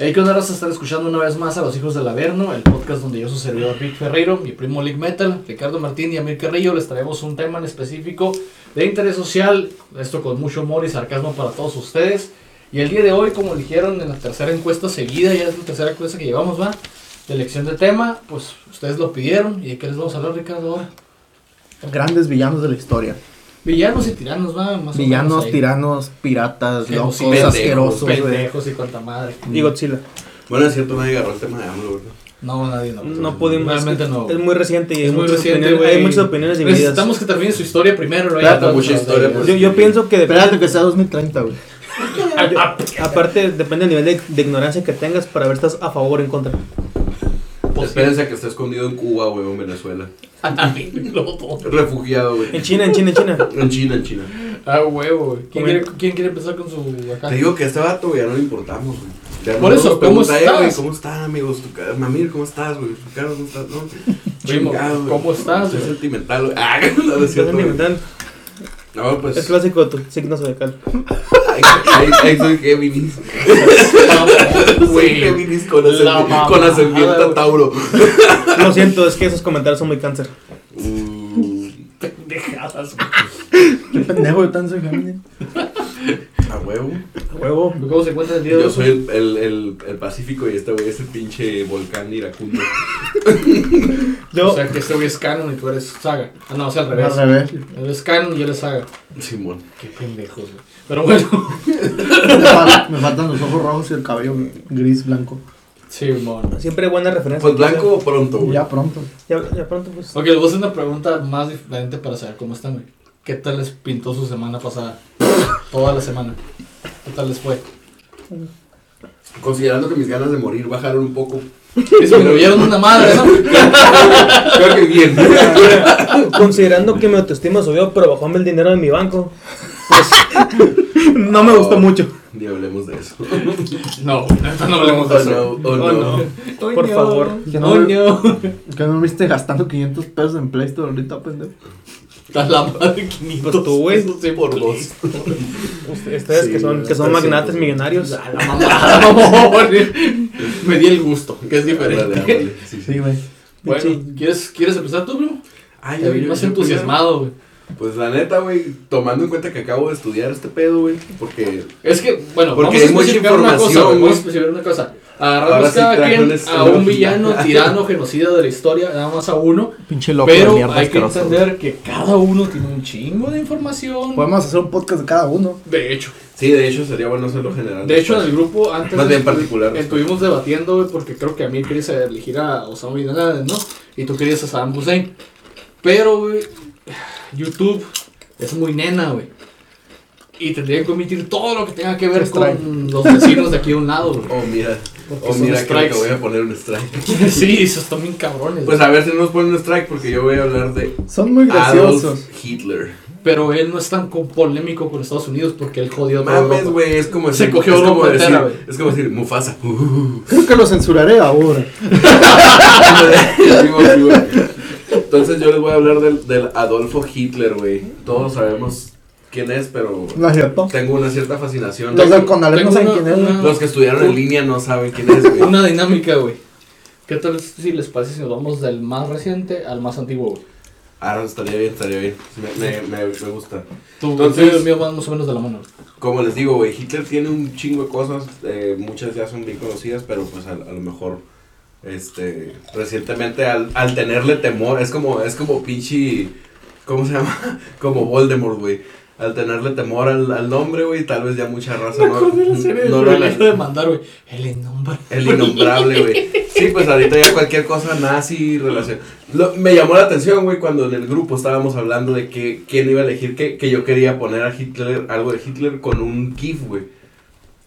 Hay que honrar estar escuchando una vez más a Los Hijos del Averno, el podcast donde yo, su servidor Vic Ferreiro, mi primo Lick Metal, Ricardo Martín y Amir Carrillo les traemos un tema en específico de interés social, esto con mucho humor y sarcasmo para todos ustedes. Y el día de hoy, como dijeron en la tercera encuesta seguida, ya es la tercera encuesta que llevamos, va, de elección de tema, pues ustedes lo pidieron. ¿Y de qué les vamos a hablar, Ricardo? Grandes villanos de la historia. Villanos y tiranos, va, más o Villanos, menos ahí. tiranos, piratas, locos, Genocidas, asquerosos, pendejos y cuanta madre. Y Godzilla. Bueno, es cierto, nadie agarró el tema de AMLO, ¿verdad? No, nadie no. No pudimos. Realmente es no. Es muy reciente y Es hay, muy muchas reciente, opiniones, güey. hay muchas opiniones divididas. Necesitamos que termine su historia primero. Espérate, ya mucha historia, de Yo, yo pienso que depende, Espérate que sea 2030, güey. aparte depende del nivel de, de ignorancia que tengas para ver si estás a favor o en contra. Espérense a que esté escondido en Cuba, güey, o en Venezuela. Refugiado, güey. En China, en China, en China. En China, en China. Ah, huevo, güey. ¿Quién quiere, ¿Quién quiere empezar con su acá? Te digo que a este vato, güey, ya no le importamos, güey. Ya Por no eso, ¿cómo "Eh, güey, estás? ¿Cómo están, amigos? Tu Mamir, ¿cómo estás, güey? ¿cómo estás? No, chingado. ¿cómo estás, Soy güey? sentimental, güey. Ah, no, no es cierto, sentimental. No, pues. Es clásico de tu signo zodiacal. Ahí, soy Géminis. Soy. Géminis con, con ascendiente a Tauro. Lo siento, es que esos comentarios son muy cáncer. Uh, Pendejadas, güey. Qué pendejo de tan soy Géminis. A huevo. Huevo. ¿Cómo se encuentra el día de Yo soy el, el, el, el Pacífico y este güey es el pinche volcán iracundo. Yo, O sea, que este güey es canon y tú eres saga. Ah, no, o sea, al revés. Al revés. Él es canon y él es saga. Simón. Qué pendejos, güey. Pero bueno. Me, fal- me faltan los ojos rojos y el cabello gris blanco. Sí, mon. siempre hay buenas referencias. Pues blanco pronto, güey. Ya pronto. Ya, ya pronto, pues. Ok, les voy a hacer una pregunta más diferente para saber cómo están, güey. ¿Qué tal les pintó su semana pasada? Toda la semana. ¿Qué tal les fue? Considerando que mis ganas de morir bajaron un poco. Disminuyeron una madre, ¿no? Creo que bien. Considerando que mi autoestima subió, pero bajó el dinero de mi banco. Pues, no me gustó mucho. Ni hablemos de eso. No, no hablemos de Oh, eso. no, oh, Oh, no. no. Por favor. Que no, Oh, no. que no me viste gastando 500 pesos en Play Store ahorita, pendejo. Está la madre 500 Pues tú, güey. sí, Por dos. Ustedes Sí, que son, que son magnates haciendo- millonarios. A la mamada, mamón. Me di el gusto, que es diferente. Ándale, ándale. Sí, sí. Sí, güey. Bueno, Sí. ¿quieres, ¿quieres empezar tú, primo? Ay, Te vi yo- más yo entusiasmado, güey. Pues la neta, güey, tomando en cuenta que acabo de estudiar este pedo, güey, porque Es que, bueno, Porque vamos a hay mucha especificar una cosa, información, güey, Vamos a especificar una cosa. Agarramos cada quien a un villano, tirano, genocida de la historia, nada más a uno. Pinche loco de Pero mierda hay que entender que cada uno tiene un chingo de información. Podemos hacer un podcast de cada uno. De hecho, sí, de hecho sería bueno hacerlo general. de hecho en el grupo antes Más bien particular. estuvimos debatiendo, güey, porque creo que a mí querías elegir a Osama Bin Laden, ¿no? Y tú querías a Saddam Hussein. Pero, güey, YouTube es muy nena, güey. Y tendría que omitir todo lo que tenga que ver Strike. con los vecinos de aquí a un lado, güey. Oh, mira. Porque Oh, mira, creo que voy a poner un strike. sí, esos están bien cabrones. Pues a ver si no nos ponen un strike, porque yo voy a hablar de Son muy graciosos. Adolf Hitler. Pero él no es tan co- polémico con Estados Unidos porque él jodió Mames, Europa. güey, es como Se decir, cogió es como decir, entera, es como decir Mufasa. Uh, Creo que lo censuraré ahora. Entonces yo les voy a hablar del, del Adolfo Hitler, güey. Todos sabemos quién es, pero No es cierto. tengo una cierta fascinación. Los del Conalep no saben una- quién es. una- güey. Los que estudiaron en línea no saben quién es, güey. Una dinámica, güey. ¿Qué tal si les parece si nos vamos del más reciente al más antiguo, güey? Ah, estaría bien, estaría bien. Me, me, me, me gusta. Entonces, el mío van más o menos de la mano. Como les digo, güey, Hitler tiene un chingo de cosas, eh, muchas ya son bien conocidas, pero pues a, a lo mejor, este, recientemente al, al tenerle temor, es como, es como pinche, ¿cómo se llama? Como Voldemort, güey. Al tenerle temor al, al nombre, güey, tal vez ya mucha raza no, no lo haga. de mandar, güey. El innombrable. El innombrable, güey. Sí, pues ahorita ya cualquier cosa nazi relación. Lo- me llamó la atención, güey, cuando en el grupo estábamos hablando de que quién iba a elegir, que, que yo quería poner a Hitler, algo de Hitler con un GIF, güey.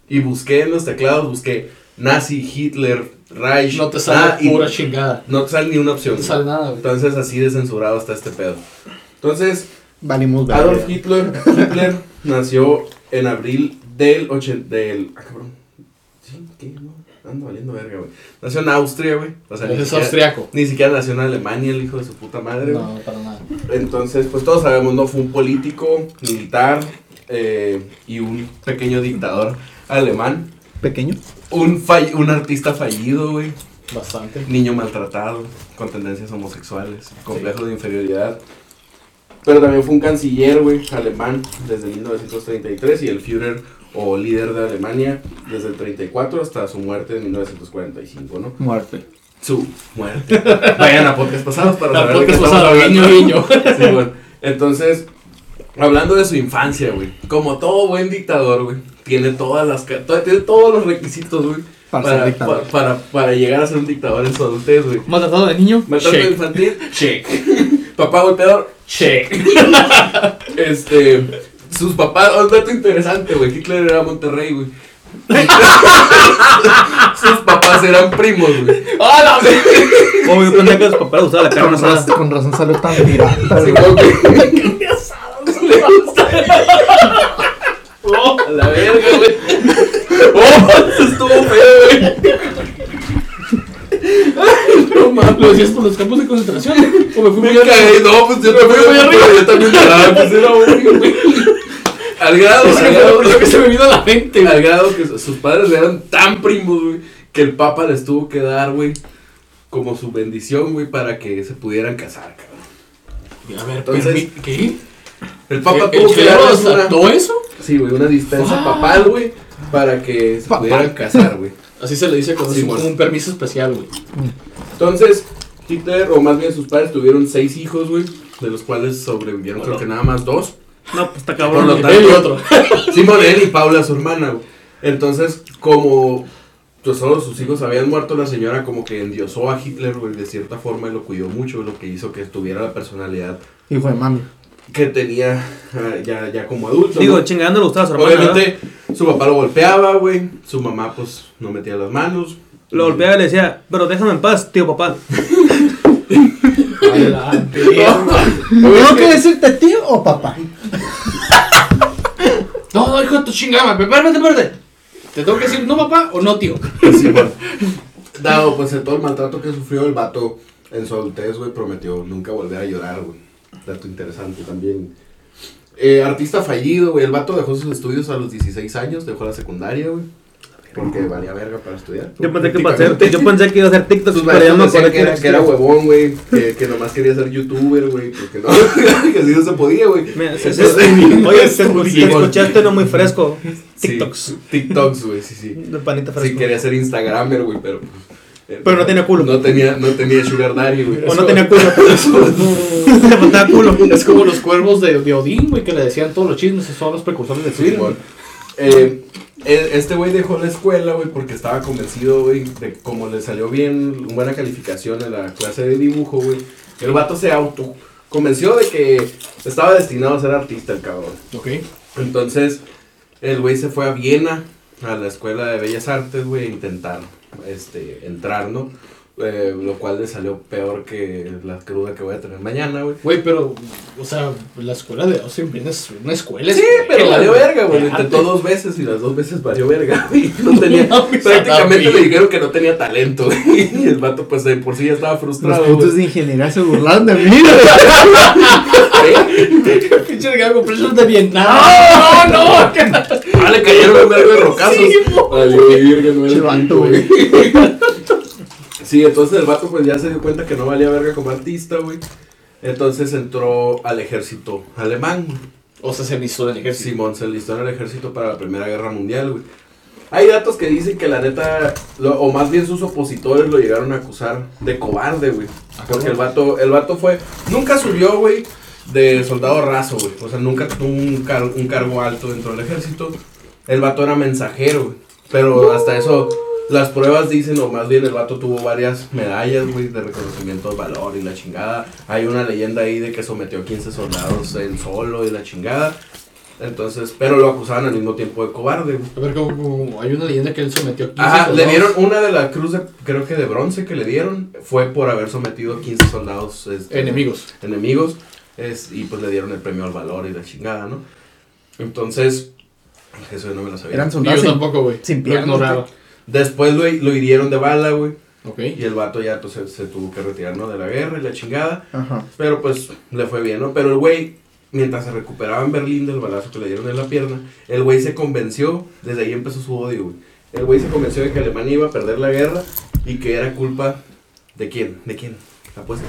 Y busqué en los teclados, busqué nazi, Hitler, Reich. No te sale ah, pura chingada. No te sale ni una No opción. te sale nada, güey. Entonces así de censurado está este pedo. Entonces, Valimos Adolf. Hitler, Hitler nació en abril del 80, del, ah, cabrón. Sí, ¿qué? No, ando valiendo verga, güey. Nació en Austria, güey. O sea, es siquiera, austriaco. ni siquiera nació en Alemania, el hijo de su puta madre. No, para nada. Entonces, pues todos sabemos, ¿no? Fue un político, militar eh, y un pequeño dictador alemán. Pequeño. Un, fall- un artista fallido, güey. Bastante. Niño maltratado, con tendencias homosexuales, complejo de inferioridad. Pero también fue un canciller, güey, alemán desde 1933 y el Führer o líder de Alemania desde el 34 hasta su muerte en 1945, ¿no? Muerte. Su muerte. Vayan a podcast pasados para La saber de qué podcast estamos pasada, hablando. guiño, guiño. Sí, bueno. Entonces, hablando de su infancia, güey. Como todo buen dictador, güey. Tiene todas las tiene todos los requisitos, güey. Para Para, ser para, para llegar a ser un dictador en su adultez, güey. Maltratado de niño. Maltrato Check. infantil, check. Papá golpeador, Check. este. Sus papás, un dato interesante, güey. Hitler era Monterrey, güey. sus papás eran primos, güey. ¡Ah, la verga! Como yo pensé que los papás usaban la carne Con razón, asada. con razón salió tan pirata, güey. Como que- Oh, a la verga, güey. Oh, eso estuvo feo, güey. No mames. ¿Lo decías por los campos de concentración? ¿O me fui Me muy arriba? cagué, no, pues yo Me fui muy arriba. yo también lloraba, pues era obvio, güey. Al grado, Es que al lo grado, primero que se me vino a la mente, al güey. grado que sus padres eran tan primos, güey, que el papa les tuvo que dar, güey, como su bendición, güey, para que se pudieran casar, cabrón. A ver, Entonces- ¿qué? El papa ¿El tuvo que darles una, todo eso? sí, güey, una dispensa Ah. papal, güey, para que se Papal. pudieran casar, güey. Así se le dice Sí, es un, bueno. un permiso especial, güey. Entonces, Hitler, o más bien sus padres, tuvieron seis hijos, güey, de los cuales sobrevivieron, creo que nada más dos. No, pues está Por cabrón. lo Y tanto- él y otro. Simón, él y Paula, su hermana, güey. Entonces, como pues, solo sus hijos habían muerto, la señora como que endiosó a Hitler, güey, de cierta forma, y lo cuidó mucho, lo que hizo que tuviera la personalidad Hijo de mami. Que tenía ah, ya, ya como adulto. Digo, ¿no? chingando le gustaba a su hermana. ¿verdad? Obviamente, su papá lo golpeaba, güey. Su mamá, pues, no metía las manos. Lo golpeaba y le decía, pero déjame en paz, tío papá. Adelante. ¿Tengo que decirte tío o papá? No, no, hijo de tu chingada. Espérate, espérate. ¿Te tengo que decir no papá o no tío? Sí, bueno. Dado, pues, el todo el maltrato que sufrió el vato en su adultez, güey, prometió nunca volver a llorar, güey. Dato interesante también. Eh, artista fallido, güey. El vato dejó sus estudios a los 16 años, dejó la secundaria, güey. Porque valía verga para estudiar. Yo pensé que iba a hacer, yo pensé que iba a hacer TikTok, Sus pero ya me que era, que era huevón, güey. Que, que nomás quería ser youtuber, güey. Porque no, que así no se podía, güey. Oye, te, Sí, escuchaste no muy fresco. Sí, TikToks. TikToks, güey, sí, sí. De panita Sí, fresco. quería ser Instagramer, güey, pero. Eh, Pero no tenía culo. No tenía, no tenía Sugar Daddy, güey. O no tenía culo. Le faltaba culo. Es como los cuervos de, de Odín, güey, que le decían todos los chismes. Son los precursores de Sí, Twitter. bueno. Eh, el- este güey dejó la escuela, güey, porque estaba convencido, güey, de como le salió bien, buena calificación en la clase de dibujo, güey. El vato se auto convenció de que estaba destinado a ser artista, el cabrón. Ok. Entonces, el güey se fue a Viena, a la escuela de Bellas Artes, güey, a intentar este, entrar, ¿no? Eh, lo cual le salió peor que la cruda que voy a tener mañana, güey. Güey, pero, o sea, la escuela de Austin Green es una escuela. Sí, escuela, pero valió verga, güey. Lo de intentó dos veces y las dos veces valió verga, güey. No tenía, No prácticamente le dijeron que no tenía talento, güey. Y el vato, pues de por sí ya estaba Los frustrado, putos güey. de ingeniería se burlaron de mí. Pinche gago, presos de Vietnam. No, no, no. Ah, le cayeron un vergo de rocazos. Sí, güey. Sí, entonces el vato pues ya se dio cuenta que no valía verga como artista, güey. Entonces entró al ejército alemán, güey. O sea, se enlistó del ejército. Simón se enlistó en el ejército para la Primera Guerra Mundial, güey. Hay datos que dicen que la neta, lo- o más bien sus opositores lo llegaron a acusar de cobarde, güey. Porque el vato, el vato fue, nunca subió, güey, de soldado raso, güey. O sea, nunca tuvo un, car- un cargo alto dentro del ejército. El vato era mensajero, güey. Pero hasta eso, las pruebas dicen, o más bien el vato tuvo varias medallas, güey, de reconocimiento de valor y la chingada. Hay una leyenda ahí de que sometió a 15 soldados en solo y la chingada. Entonces, pero lo acusaban al mismo tiempo de cobarde, güey. A ver, como, como- hay una leyenda que él sometió a 15 Ajá, le dieron una de la cruz de, creo que de bronce que le dieron, fue por haber sometido a 15 soldados este, Enemigos. enemigos, es, y pues le dieron el premio al valor y la chingada, ¿no? Entonces, eso yo no me lo sabía. Eran Y yo soldados sin, tampoco, güey. sin piernas. Después lo, lo hirieron de bala, güey, Ok. y el vato ya pues, se, se tuvo que retirar, ¿no? De la guerra y la chingada. Ajá. Pero pues le fue bien, ¿no? Pero el güey, mientras se recuperaba en Berlín del balazo que le dieron en la pierna, el güey se convenció, desde ahí empezó su odio, güey, el güey se convenció de que Alemania iba a perder la guerra y que era culpa de quién, de quién, apuestas.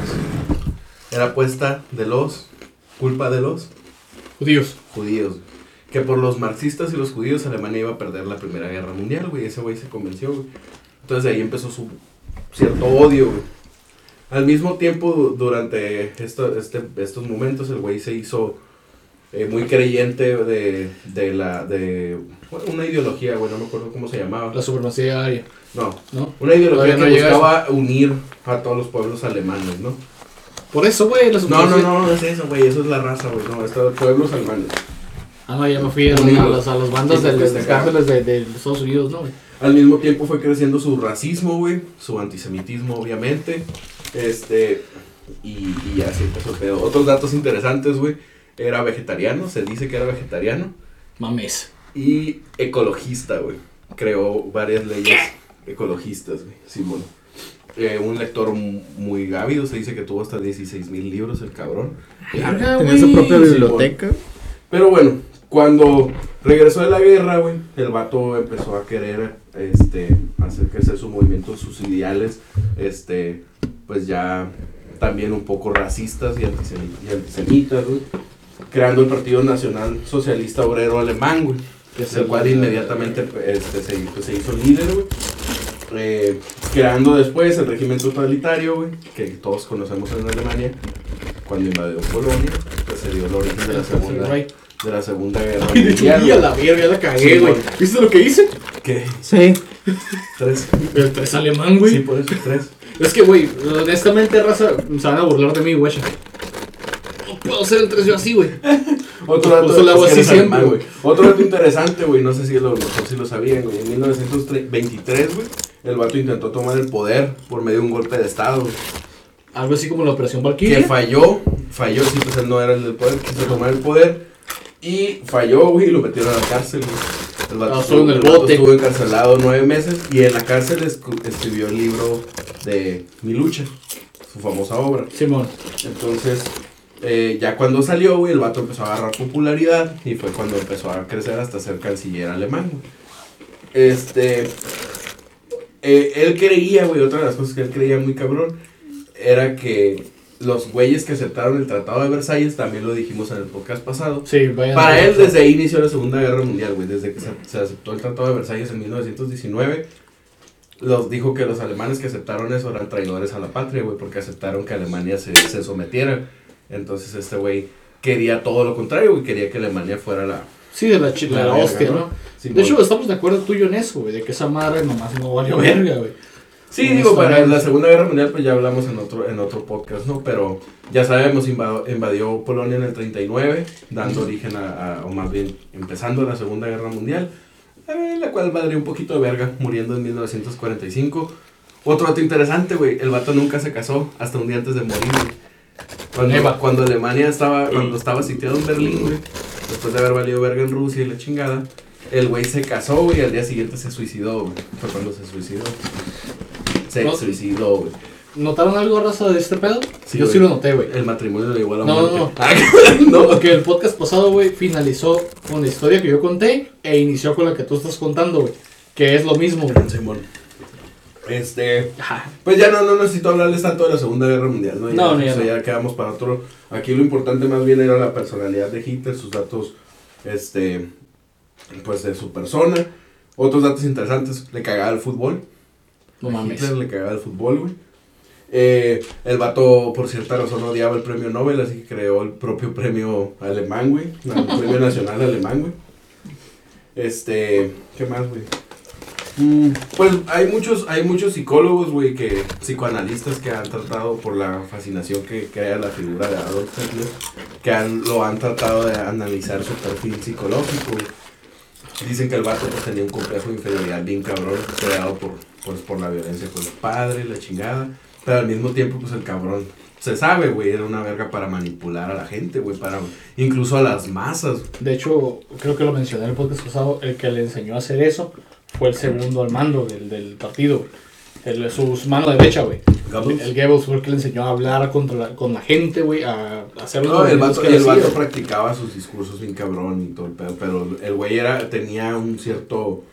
Era apuesta de los, culpa de los Judíos. judíos. Que por los marxistas y los judíos Alemania iba a perder la Primera Guerra Mundial, güey. Ese güey se convenció, güey. Entonces de ahí empezó su cierto odio, güey. Al mismo tiempo, du- durante esto- este- estos momentos, el güey se hizo eh, muy creyente de, de la... de bueno, una ideología, güey, no me acuerdo cómo se llamaba. La supremacía aria, No, ¿no? una ideología no que buscaba unir a todos los pueblos alemanes, ¿no? Por eso, güey, la No, no, supremacía. no, no es eso, güey, eso es la raza, güey, no, estos pueblos alemanes. Ah, no, ya me fui a, Unidos. a bandas Sí, de, de, de cárceles de, de Estados Unidos, ¿no, güey? Al mismo tiempo fue creciendo su racismo, güey, su antisemitismo, obviamente, este, y, y así empezó el pedo. Otros datos interesantes, güey, era vegetariano, se dice que era vegetariano, Mames. y ecologista, güey. Creó varias leyes ecologistas, güey, Simón. Eh, un lector mu- muy ávido, se dice que tuvo hasta 16 mil libros el cabrón. Verga, Tenía su propia biblioteca. Pero bueno, cuando regresó de la guerra, güey, el vato empezó a querer este, hacer crecer su movimiento, sus ideales, este, pues ya también un poco racistas y, antisemi- y antisemitas, güey, creando el Partido Nacional Socialista Obrero Alemán, güey, Que es el cual inmediatamente este, se, pues, se hizo líder, güey. Eh, creando después el régimen totalitario, güey, que todos conocemos en Alemania, cuando invadió Polonia, pues se dio el origen de la segunda. De la segunda guerra Ay, de hecho, mundial. vi a la verga, ya la cagué, güey. ¿Viste lo que hice? ¿Qué? Sí. ¿Tres? El tres alemán, güey. Sí, por eso tres. Es que, güey, honestamente, raza, se van a burlar de mí, güey. No puedo hacer el 3 yo así, güey. Otro Por dato, eso lo hago es que así siempre, güey. Otro dato interesante, güey, no sé si lo, si lo sabían, güey. En 1923, güey, el vato intentó tomar el poder por medio de un golpe de estado, güey. Algo así como la operación Que Valkyrie. falló, falló, sí, pues él no era el del poder, quiso tomar el poder. Y falló, güey, y lo metieron a la cárcel, güey. El vato, Ah, estuvo en el vato bote. estuvo encarcelado nueve meses y en la cárcel escribió el libro de Mi lucha, su famosa obra. Simón. Entonces, eh, ya cuando salió, güey, el vato empezó a agarrar popularidad y fue cuando empezó a crecer hasta ser canciller alemán, güey. Este, eh, él creía, güey, otra de las cosas que él creía muy cabrón era que los güeyes que aceptaron el Tratado de Versalles, también lo dijimos en el podcast pasado, Sí, vayan. para él desde ahí inició la Segunda Guerra Mundial, güey, desde que se, se aceptó el Tratado de Versalles en 1919. Los dijo que los alemanes que aceptaron eso eran traidores a la patria, güey, porque aceptaron que Alemania se, se sometiera. Entonces este güey quería todo lo contrario, güey, quería que Alemania fuera la... Sí, de la, chi- la, La verga, hostia, ¿no? De hecho, estamos de acuerdo tú y yo en eso, güey, de que esa madre nomás no valió verga, güey. Sí, digo, para la Segunda Guerra Mundial pues ya hablamos en otro, en otro podcast, ¿no? Pero ya sabemos, invadió, invadió Polonia en el 39, dando origen a, a- o más bien empezando la Segunda Guerra Mundial, eh, la cual valdría un poquito de verga, muriendo en 1945. Otro dato interesante, güey, el vato nunca se casó hasta un día antes de morir, güey. Cuando, Alemania estaba, cuando estaba sitiado en Berlín, güey, después de haber valido verga en Rusia y la chingada, el güey se casó, güey, y al día siguiente se suicidó, güey. Fue cuando se suicidó. Se No. suicidó, güey. ¿Notaron algo, raza, de este pedo? Sí, yo güey. sí lo noté, güey. El matrimonio le llevó a No, muerte. no, no. Ah, No, porque el podcast pasado, güey, finalizó con la historia que yo conté e inició con la que tú estás contando, güey. Que es lo mismo, güey. Simón. Este. Ajá. Pues ya no, no necesito hablarles tanto de la Segunda Guerra Mundial, ¿no? Ya, No, no, ya no. ya quedamos para otro. Aquí lo importante más bien era la personalidad de Hitler, sus datos, este, pues de su persona. Otros datos interesantes, le cagaba el fútbol. No mames. Hitler le cagaba el fútbol, güey. Eh, el vato, por cierta razón, odiaba el premio Nobel, así que creó el propio premio alemán, güey. El premio nacional alemán, güey. Este, ¿qué más, güey? Mm, pues hay muchos, hay muchos psicólogos, güey, que, psicoanalistas que han tratado por la fascinación que crea la figura de Adolf Hitler, que han, lo han tratado de analizar su perfil psicológico, güey. Dicen que el vato pues, tenía un complejo de inferioridad bien cabrón, creado por, pues, por la violencia con los padres, la chingada. Pero al mismo tiempo, pues el cabrón, se sabe, güey, era una verga para manipular a la gente, güey, para incluso a las masas. De hecho, creo que lo mencioné en el podcast pasado, el que le enseñó a hacer eso fue el segundo al mando del, del partido. El, su mano derecha, güey. El Goebbels fue el que le enseñó a hablar contra la- con la gente, güey, a, a hacer No, el vato, el vato practicaba sus discursos bien cabrón y todo el pedo, pero el güey era, tenía un cierto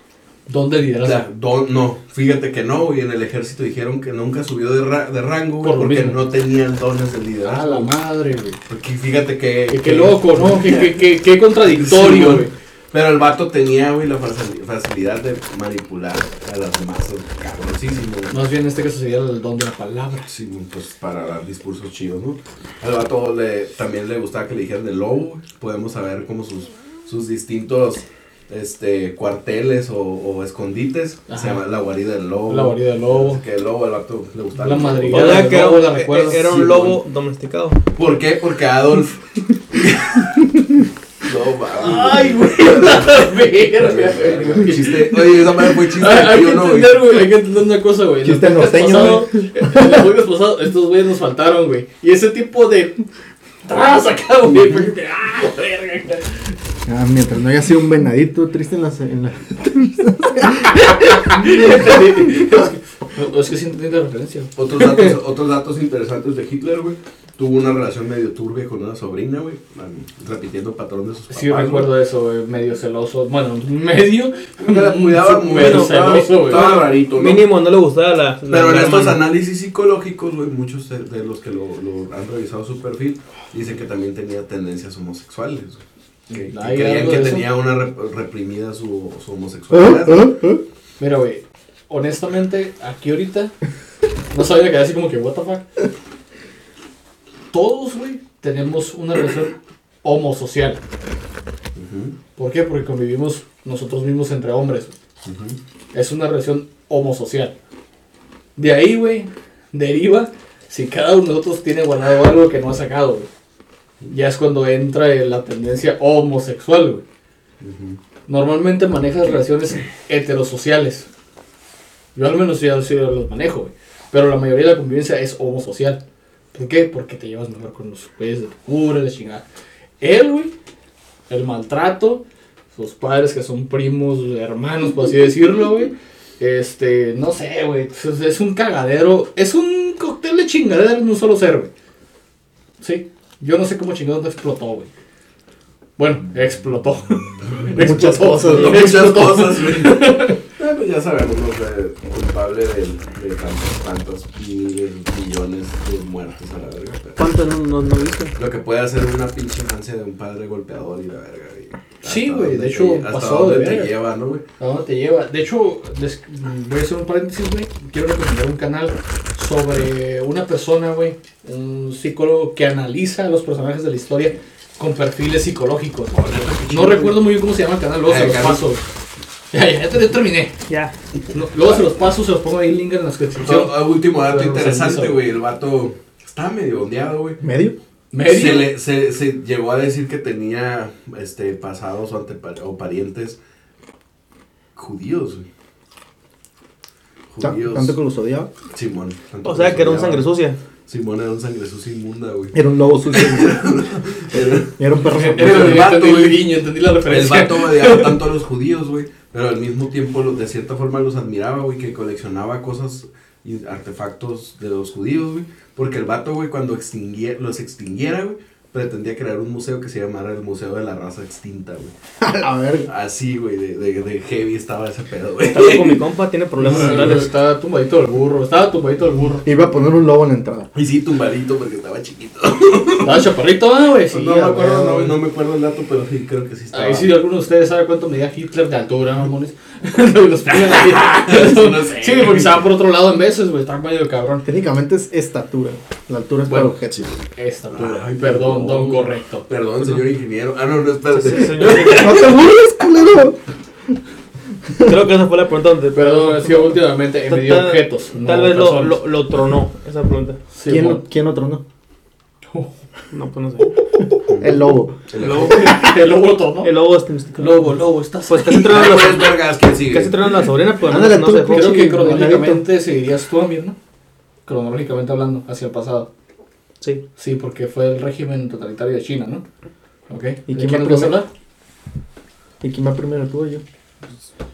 Don de O liderazgo. sea, don- no, fíjate que no, güey. En el ejército dijeron que nunca subió de, ra- de rango, güey, Por lo porque mismo. no tenían dones de Ah, liderazgo. la madre, güey. Porque fíjate que. Qué, qué loco, ¿no? Qué, qué, qué, qué Sí, contradictorio, güey. güey. Pero el vato tenía, güey, la facil- facilidad de manipular a las masas, cabroncísimo, güey. Más bien en este caso sería el don de la palabra. Sí, pues para dar discursos chidos, ¿no? Al vato le, también le gustaba que le dijeran de lobo, güey. Podemos saber como sus, sus distintos este, cuarteles o, o escondites. Ajá. Se llama la guarida del lobo. La guarida del lobo. Que el lobo, al vato le gustaba. La madriguera. del que era, lobo, ¿la recuerdas? era un Sí, lobo domesticado. ¿Por qué? Porque Adolf. no, mames. Ay, güey, la verga. Chiste. Oye, esa madre fue chiste. Hay, hay que no, güey. entender, güey, hay que entender una cosa, güey. En el Chiste podcast norteño, pasado, en el podcast pasado, estos güeyes nos faltaron, güey. Y ese tipo de... ¡Tras acá, güey! ¡Ah, verga! Ah, mientras no haya sido un venadito triste en la. En la... Es que sí entendí la referencia. Otros datos, otros datos interesantes de Hitler, güey. Tuvo una relación medio turbia con una sobrina, güey. Repitiendo patrón de sus papás. Sí, güey. recuerdo eso, güey. Medio celoso. Bueno, medio. Me la cuidaba muy celoso, güey. estaba rarito, ¿no? Mínimo no le gustaba la. la- Pero en estos análisis psicológicos, güey, muchos de, de los que lo, lo han revisado su perfil dicen que también tenía tendencias homosexuales. güey. Que, que ¿Hay creían que tenía una rep- reprimida su, su ¿Eh? homosexualidad. ¿Eh? Mira, güey. Honestamente, aquí ahorita. No sabía quedar así como que, ¿What the fuck? Todos, güey, tenemos una relación homosocial. ¿Por qué? Porque convivimos nosotros mismos entre hombres. Es una relación homosocial. De ahí, güey, deriva si cada uno de nosotros tiene guardado algo que no ha sacado, güey. Ya es cuando entra en la tendencia homosexual, güey. Normalmente manejas relaciones heterosociales. Yo al menos ya sí los manejo, güey. Pero la mayoría de la convivencia es homosocial. ¿Por qué? Porque te llevas mejor con los güeyes de tu cura, la chingada. Él, güey, el maltrato, sus padres que son primos, hermanos, por así decirlo, güey. Este, no sé, güey. Es, es un cagadero. Es un cóctel de chingadera en un solo ser, güey. Sí. Yo no sé cómo chingados no explotó, güey. Bueno, explotó. Muchas Explotó. cosas, No, muchas Explotó. cosas, güey. Eh, pues ya sabemos, ¿no? Culpable de, de tantos, tantos miles, millones de muertes a la verga. ¿Cuánto no, no, no viste? Lo que puede hacer una pinche infancia de un padre golpeador y la verga. y Sí, güey, de hecho, te dónde de te lleva, ¿no, güey? ¿A dónde te lleva? De hecho, les- voy a hacer un paréntesis, güey. Quiero recomendar un canal sobre una persona, güey, un psicólogo que analiza a los personajes de la historia con perfiles psicológicos. No recuerdo muy bien cómo se llama el canal, luego se los paso. Ya, ya, ya te- ya terminé. Ya. No, luego se los paso, se los pongo ahí el link en la descripción. Ah, último dato interesante, güey. El vato está medio ondeado, güey. ¿Medio? ¿Medio? Se, le, se, se llegó a decir que tenía este, pasados o, antepa- o parientes judíos, güey. Judíos. Tanto que los odiaba. Simón. O sea que era un sangre sucia. Simón era un sangre sucia inmunda, güey. Era un lobo sucio. Era- Era un perro. Era el vato, entendí el güey. guiño, entendí la El referencia. vato odiaba tanto a los judíos, güey. Pero al mismo tiempo, lo- de cierta forma, los admiraba, güey. Que coleccionaba cosas y artefactos de los judíos, güey. Porque el vato, güey, cuando extinguiera, los extinguiera, güey, pretendía crear un museo que se llamara el Museo de la Raza Extinta, güey. A la verga. Así, güey, de, de, de heavy estaba ese pedo, güey. Está loco mi compa, tiene problemas mentales. Estaba tumbadito el burro, estaba tumbadito el burro. Iba a poner un lobo en la entrada. Y sí, tumbadito porque estaba chiquito. Estaba chaparrito, ah, güey. Sí, no, me acuerdo, no me acuerdo el dato, pero sí, creo que sí estaba. Ahí sí, alguno de ustedes sabe cuánto medía Hitler de altura, mamones. Los ahí. No sé. Sí, porque estaba por otro lado en veces, güey. Estaba medio cabrón. Técnicamente es estatura. La altura es Bueno. para objetos. Estatura. Ay, perdón, don correcto. Perdón, señor ingeniero. Ah, no, no, espérate. Sí, señor. ¡No te burles, culero! Creo que esa fue la pregunta donde. Perdón, ha sido últimamente Tal- me dio tal- objetos. Tal vez lo, lo, lo tronó, esa pregunta. Sí, ¿Quién, ¿Quién otro no? No, pues no sé. El lobo. El lobo. El lobo tornó. El lobo está místico. Lobo, lobo, estás. Pues casi Ay, tronan pues, la, vergas, ¿quién sigue? casi tronan la sobrina, pero no, Ándale, no se dejó. Creo que cronológicamente seguirías tú, Amir, ¿no? Cronológicamente hablando, hacia el pasado. Sí. Sí, porque fue el régimen totalitario de China, ¿no? ¿Ok? ¿Y ¿De quién va a primero? hablar? ¿Y quién va primero, tú o yo?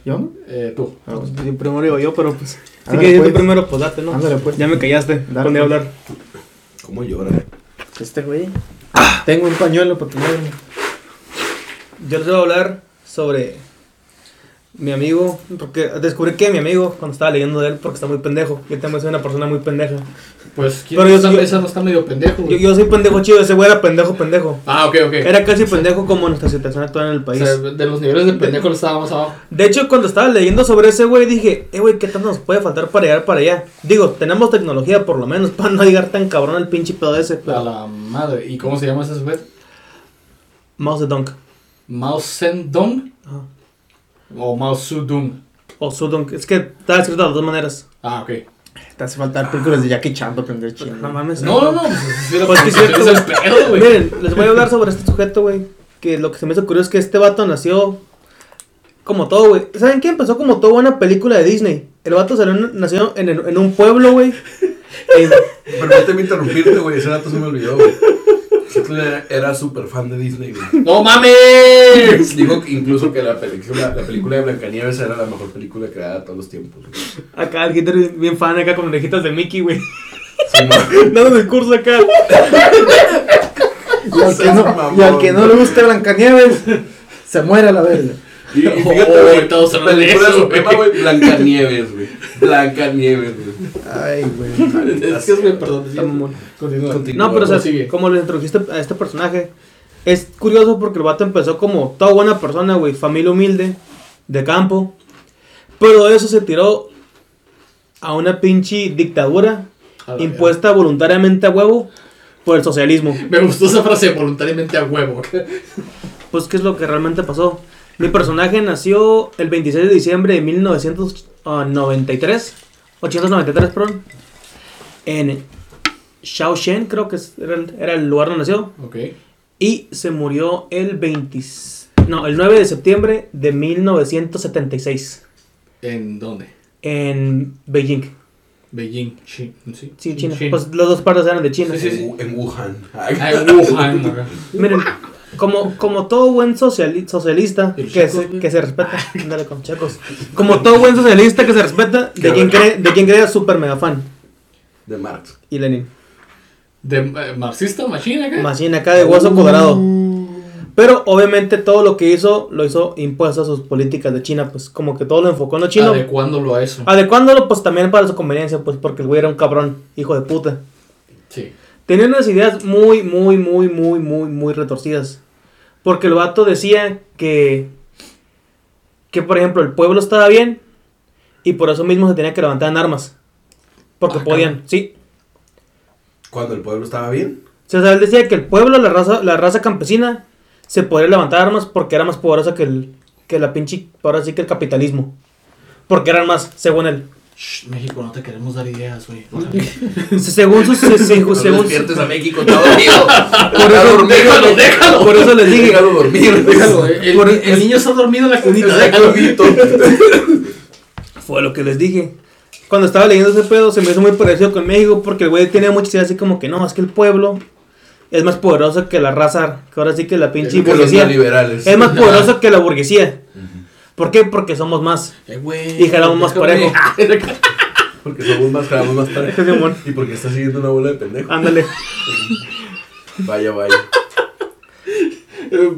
¿Yo no? Eh, tú. Ah, bueno. Primero digo yo, pero pues. Ándale, quieres pues. tú primero, pues date, ¿no? Ándale, pues. Ya me callaste. Dale, a hablar. ¿Cómo llora? Este güey. Tengo un pañuelo para tu lágrima. Yo les voy a hablar sobre mi amigo, porque descubrí que mi amigo, cuando estaba leyendo de él, porque está muy pendejo. Yo también soy una persona muy pendeja. Pues, ¿quién Pero yo- esa, yo- esa no está medio pendejo, Yo, güey? yo soy pendejo chido, ese güey era pendejo, pendejo. Ah, ok, ok. Era casi pendejo como nuestra situación actual en el O país. sea, de los niveles de pendejo le estábamos abajo. De hecho, cuando estaba leyendo sobre ese güey, dije, eh, güey, ¿qué tanto nos puede faltar para llegar para allá? Digo, tenemos tecnología por lo menos para no llegar tan cabrón el pinche pedo ese. A Pero... la madre. ¿Y cómo se llama ese sujeto? Mao Zedong. Mao Zedong Ajá. O Mao Zedong. O Zedong. Es que está escrito de las dos maneras. Ah, ok. Te hace faltar películas de Jackie Chan para aprender chino. No mames. No, no, no. Pues, Pues sí, es cierto, el güey. pedo, güey. Miren, les voy a hablar sobre este sujeto, güey. Que lo que se me hizo curioso es que este vato nació como todo, güey. ¿Saben qué? Empezó como toda buena película de Disney. El vato salió, nació en, en un pueblo, güey. Permíteme interrumpirte, güey. Ese dato se me olvidó, güey. Hitler era, súper fan de Disney, güey. ¡No mames! Digo que incluso que la película, la película de Blancanieves era la mejor película creada de todos los tiempos. güey. acá el Hitler bien- bien fan, acá con orejitas de Mickey, güey. Sí. Dando discurso acá. Y al, que no, y al que no le guste Blancanieves, se muere a la verga. Y, y Oh, fíjate, güey, de película suprema, güey. Blancanieves, güey. Blancanieves, güey. Ay, güey. Es que es güey, perdón. Continúa. Continúa. No, pero o sea, Prosigue. como le introdujiste a este personaje, es curioso porque el vato empezó como toda buena persona, güey, familia humilde, de campo, pero eso se tiró a una pinche dictadura impuesta voluntariamente a huevo por el socialismo. Me gustó esa frase voluntariamente a huevo. Pues, ¿qué es lo que realmente pasó? Mi personaje nació el 26 de diciembre de 1993, 893, perdón, en Shaoshen, creo que era el, era el lugar donde nació. Ok. Y se murió el 20, no, el 9 de septiembre de 1976 ¿En dónde? en Beijing. Beijing. Chi- Sí, Sí, China. China. Pues las dos partes eran de China. Sí, sí, sí. En, Wuhan. Ah, en Wuhan. Miren, como, como todo buen sociali- socialista que se, que se respeta, ándale con checos. Como todo buen socialista que se respeta, de quien cree, de quien cree super mega fan. De Marx. Y Lenin. ¿De eh, marxista machina acá? Bien acá de hueso cuadrado. Pero obviamente todo lo que hizo, lo hizo impuesto a sus políticas de China, pues como que todo lo enfocó en lo chino. Adecuándolo a eso. Adecuándolo pues también para su conveniencia, pues porque el güey era un cabrón, hijo de puta. Sí. Tenía unas ideas muy, muy, muy, muy, muy, muy retorcidas. Porque el vato decía que, que por ejemplo, el pueblo estaba bien y por eso mismo se tenía que levantar en armas. Porque Ah, podían, cabrón. sí. Cuando el pueblo estaba bien. O sea, él decía que el pueblo, la raza, la raza campesina, se podía levantar armas porque era más poderosa que, el, que la pinche, ahora sí que el capitalismo. Porque eran más, según él. Shh, México, no te queremos dar ideas, güey. Según sus... se- se- No según, despiertes a México, está dormido. por, eso, Déjalo, déjalo. por eso les dije... Déjalo dormir. Déjalo, el, Por- el niño está dormido en la cunita. Déjalo. Fue lo que les dije. Cuando estaba leyendo ese pedo se me hizo muy parecido con México porque el güey tenía muchas ideas así como que no, es que el pueblo es más poderoso que la raza, que ahora sí que la pinche burguesía. Es más poderoso que la burguesía. ¿Por qué? Porque somos más. Eh, güey. Y jalamos más déjame. Porque somos más, jalamos más. Simón. Y porque está siguiendo una bola de pendejo. Ándale. Vaya, vaya.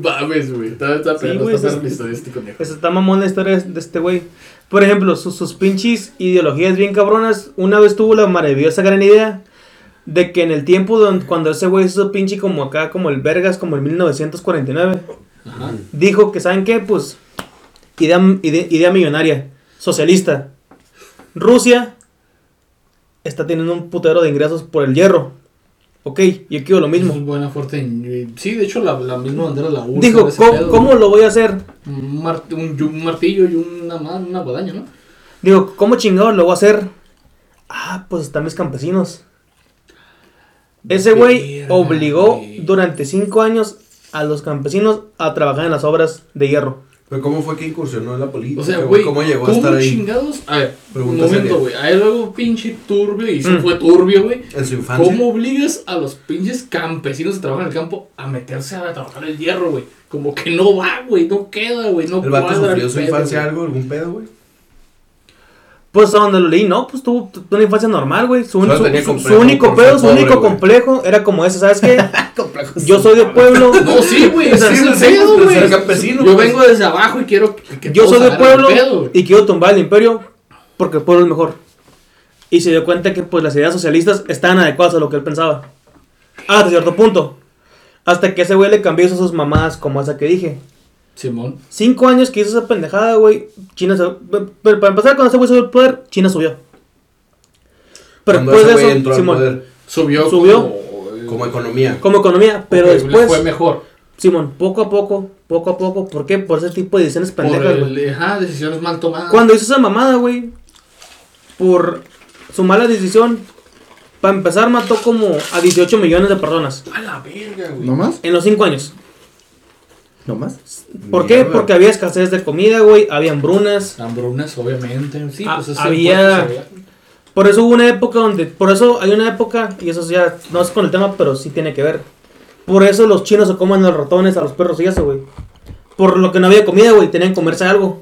Mames, güey. Está, está Sí, perro, güey, está es- historia de este conejo. Pues está mamón la historia de este güey. Por ejemplo, sus, sus pinches ideologías bien cabronas. Una vez tuvo la maravillosa gran idea de que en el tiempo don- cuando ese güey hizo pinche como acá, como el Vergas, como en 1949, Ajá. dijo que, ¿saben qué? Pues, idea, ide- idea millonaria, socialista. Rusia está teniendo un putero de ingresos por el hierro. Ok, yo quiero lo Es mismo. buena fuerte. Sí, de hecho, la, la misma bandera la usa. Dijo, ese ¿cómo, pedo, cómo güey. lo voy a hacer? Un, mar- un, y un martillo y una, una guadaña, ¿no? Digo, ¿cómo chingado lo voy a hacer? Ah, pues están mis campesinos. Ese güey obligó durante cinco años a los campesinos a trabajar en las obras de hierro. Pero ¿cómo fue que incursionó en la política? O sea, güey, ¿Cómo llegó a ¿cómo estar ahí? chingados? A ver, un momento, güey. Hay algo pinche turbio y eso Mm. fue turbio, güey. En su infancia. ¿Cómo obligas a los pinches campesinos que trabajan en el campo a meterse a trabajar el hierro, güey? Como que no va, güey, no queda, güey, no ¿El vato sufrió su pedo, infancia güey. algo? ¿Algún pedo, güey? Pues hasta donde lo leí, no, pues tuvo una infancia normal, güey. Su, su- único pedo, su pobre, único güey. complejo era como ese, ¿sabes qué? Yo soy de pueblo. No, sí, güey, Sí, sí, campesino, Yo pues. vengo desde abajo y quiero que, Yo soy de pueblo pedo, y quiero tumbar el imperio porque el pueblo es mejor. Y se dio cuenta que pues las ideas socialistas estaban adecuadas a lo que él pensaba. Hasta cierto punto. Hasta que ese güey le cambió sus mamadas como esa que dije. Simón. Cinco años que hizo esa pendejada, güey. China se... Pero para empezar, cuando ese güey subió al poder, China subió. Pero Cuando después de eso, entró al Simón, poder Subió. Subió. Como, como economía. como economía, pero después, fue mejor. Simón, poco a poco, poco a poco, ¿por qué? Por ese tipo de decisiones Por pendejas, güey. el, ajá, decisiones mal tomadas. Cuando hizo esa mamada, güey, por su mala decisión, para empezar mató como a 18 millones de personas A la verga, güey. ¿No más? en los 5 años. ¿No más? ¿Por qué? Mierda. Porque había escasez de comida, güey, había hambrunas. Hambrunas, obviamente. Sí, Ah, pues ese había- Por eso hubo una época donde, por eso hay una época, y eso ya no es con el tema, pero sí tiene que ver. Por eso los chinos se comen a los ratones, a los perros y eso, güey. Por lo que no había comida, güey, tenían que comerse algo.